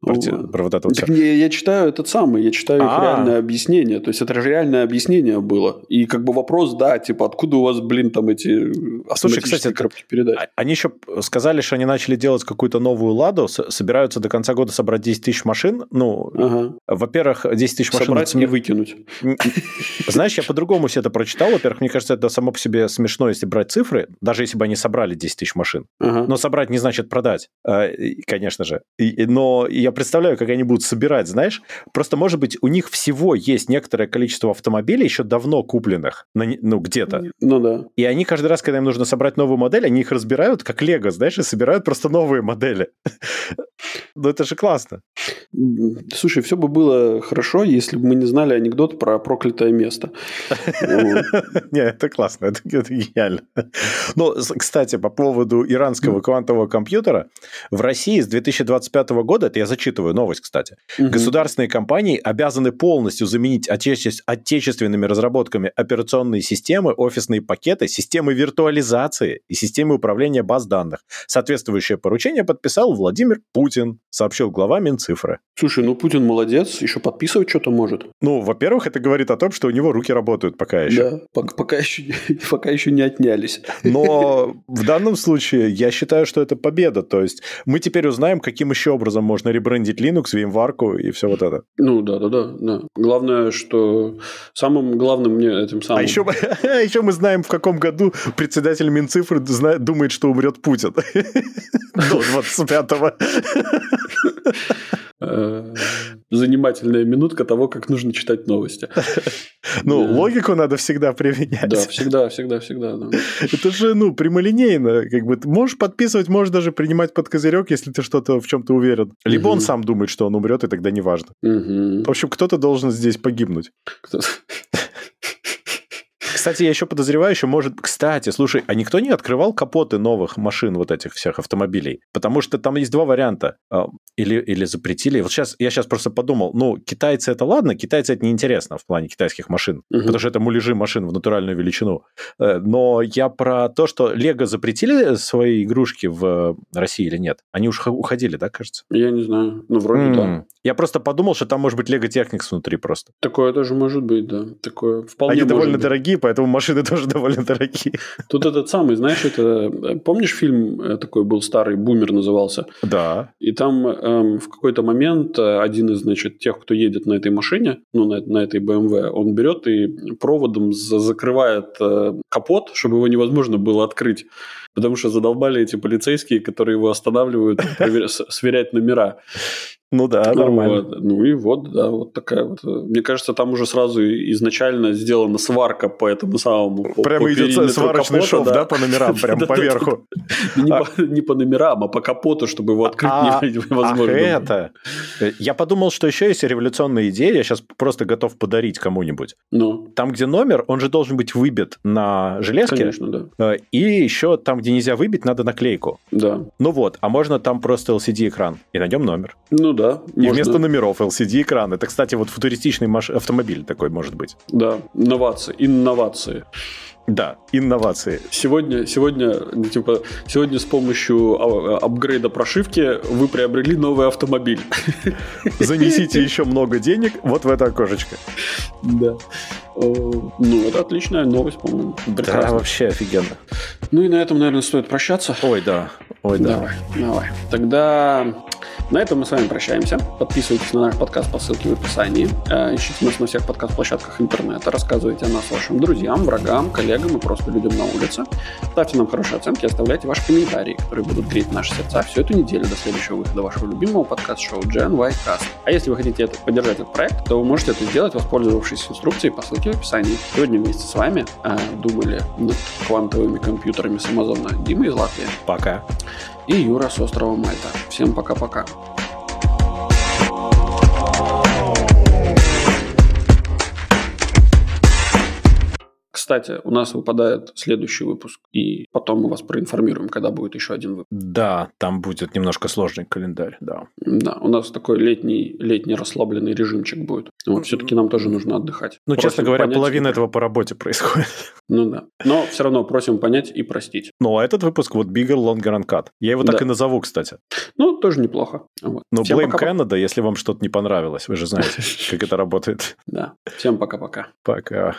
Про, вот. про вот это вот так я, я читаю этот самый, я читаю А-а-а. их реальное объяснение. То есть это же реальное объяснение было. И как бы вопрос, да, типа, откуда у вас, блин, там эти Слушай, кстати, коробки передач? А, они еще сказали, что они начали делать какую-то новую ладу, собираются до конца года собрать 10 тысяч машин. Ну, ага. во-первых, 10 тысяч машин... Собрать не выкинуть. Знаешь, я по-другому все это прочитал. Во-первых, мне кажется, это само по себе смешно, если брать цифры, даже если бы они собрали 10 тысяч машин. Ага. Но собрать не значит продать, э, конечно же. Но я представляю, как они будут собирать, знаешь. Просто, может быть, у них всего есть некоторое количество автомобилей еще давно купленных, ну, где-то. Ну да. И они каждый раз, когда им нужно собрать новую модель, они их разбирают как лего, знаешь, и собирают просто новые модели. Ну, это же классно. Слушай, все бы было хорошо, если бы мы не знали анекдот про проклятое место. Не, это классно, это гениально. Но, кстати, по поводу иранского квантового компьютера, в России с 2025 года, это я зачитываю новость, кстати, государственные компании обязаны полностью заменить отечественными разработками операционные системы, офисные пакеты, системы виртуализации и системы управления баз данных. Соответствующее поручение подписал Владимир Путин, сообщил глава Минцифры. Слушай, ну Путин молодец, еще подписывать что-то может. Ну, во-первых, это говорит о том, что у него руки работают пока еще. Да, пока, пока, еще, пока еще не отнялись. Но в данном случае я считаю, что это победа. То есть мы теперь узнаем, каким еще образом можно ребрендить Linux, VMware и все вот это. Ну, да, да, да. да. Главное, что самым главным мне этим самым... А еще, а еще мы знаем, в каком году председатель Минцифры думает, что умрет Путин. До 25-го. э, занимательная минутка того, как нужно читать новости. Ну, логику надо всегда применять. Да, всегда, всегда, всегда. Это же, ну, прямолинейно. Как бы ты можешь подписывать, можешь даже принимать под козырек, если ты что-то в чем-то уверен. Либо он сам думает, что он умрет, и тогда неважно. В общем, кто-то должен здесь погибнуть. Кстати, я еще подозреваю, еще может... Кстати, слушай, а никто не открывал капоты новых машин, вот этих всех автомобилей? Потому что там есть два варианта. Или, или запретили. Вот сейчас, я сейчас просто подумал, ну, китайцы это ладно, китайцы это неинтересно в плане китайских машин, угу. потому что это муляжи машин в натуральную величину. Э, но я про то, что Лего запретили свои игрушки в России или нет? Они уж уходили, да, кажется? Я не знаю. Ну, вроде mm. да. Я просто подумал, что там может быть Лего Техникс внутри просто. Такое тоже может быть, да. Такое вполне Они довольно быть. дорогие, поэтому машины тоже довольно дорогие. Тут этот самый, знаешь, это... Помнишь фильм э, такой был старый, «Бумер» назывался? Да. И там эм, в какой-то момент э, один из, значит, тех, кто едет на этой машине, ну, на, на этой BMW, он берет и проводом закрывает э, капот, чтобы его невозможно было открыть потому что задолбали эти полицейские, которые его останавливают, сверять номера. Ну да, нормально. Вот. Ну и вот, да, вот такая вот. Мне кажется, там уже сразу изначально сделана сварка по этому самому. Прямо по идет сварочный капота, шов, да? да, по номерам, прям поверху. Не по номерам, а по капоту, чтобы его открыть а, невозможно. Ах, это. Я подумал, что еще есть революционная идея, я сейчас просто готов подарить кому-нибудь. Ну. Там, где номер, он же должен быть выбит на железке. Конечно, да. Э, и еще там, где нельзя выбить, надо наклейку. Да. Ну вот, а можно там просто LCD-экран. И найдем номер. Ну да да. И можно... вместо номеров LCD-экран. Это, кстати, вот футуристичный маш... автомобиль такой может быть. Да, инновации, инновации. Да, инновации. Сегодня, сегодня, типа, сегодня с помощью а, апгрейда прошивки вы приобрели новый автомобиль. Занесите еще много денег вот в это окошечко. Да. Ну, это отличная новость, по-моему. Да, вообще офигенно. Ну и на этом, наверное, стоит прощаться. Ой, да. Ой, да. Давай, давай. Тогда на этом мы с вами прощаемся. Подписывайтесь на наш подкаст по ссылке в описании. Э, ищите нас на всех подкаст-площадках интернета. Рассказывайте о нас вашим друзьям, врагам, коллегам и просто людям на улице. Ставьте нам хорошие оценки, оставляйте ваши комментарии, которые будут греть наши сердца всю эту неделю до следующего выхода вашего любимого подкаст-шоу Gen Y Cast. А если вы хотите это, поддержать этот проект, то вы можете это сделать, воспользовавшись инструкцией по ссылке в описании. Сегодня вместе с вами э, думали над квантовыми компьютерами с Амазона Дима из Латвии. Пока и Юра с острова Мальта. Всем пока-пока. Кстати, у нас выпадает следующий выпуск, и потом мы вас проинформируем, когда будет еще один выпуск. Да, там будет немножко сложный календарь, да. Да, у нас такой летний, летний расслабленный режимчик будет. Вот, все-таки нам тоже нужно отдыхать. Ну, просим честно говоря, понять, половина этого по работе происходит. Ну да. Но все равно просим понять и простить. Ну, а этот выпуск вот Bigger, Longer and Cut. Я его так да. и назову, кстати. Ну, тоже неплохо. Вот. Ну, Blame пока... Canada, если вам что-то не понравилось. Вы же знаете, как это работает. Да. Всем пока-пока. Пока.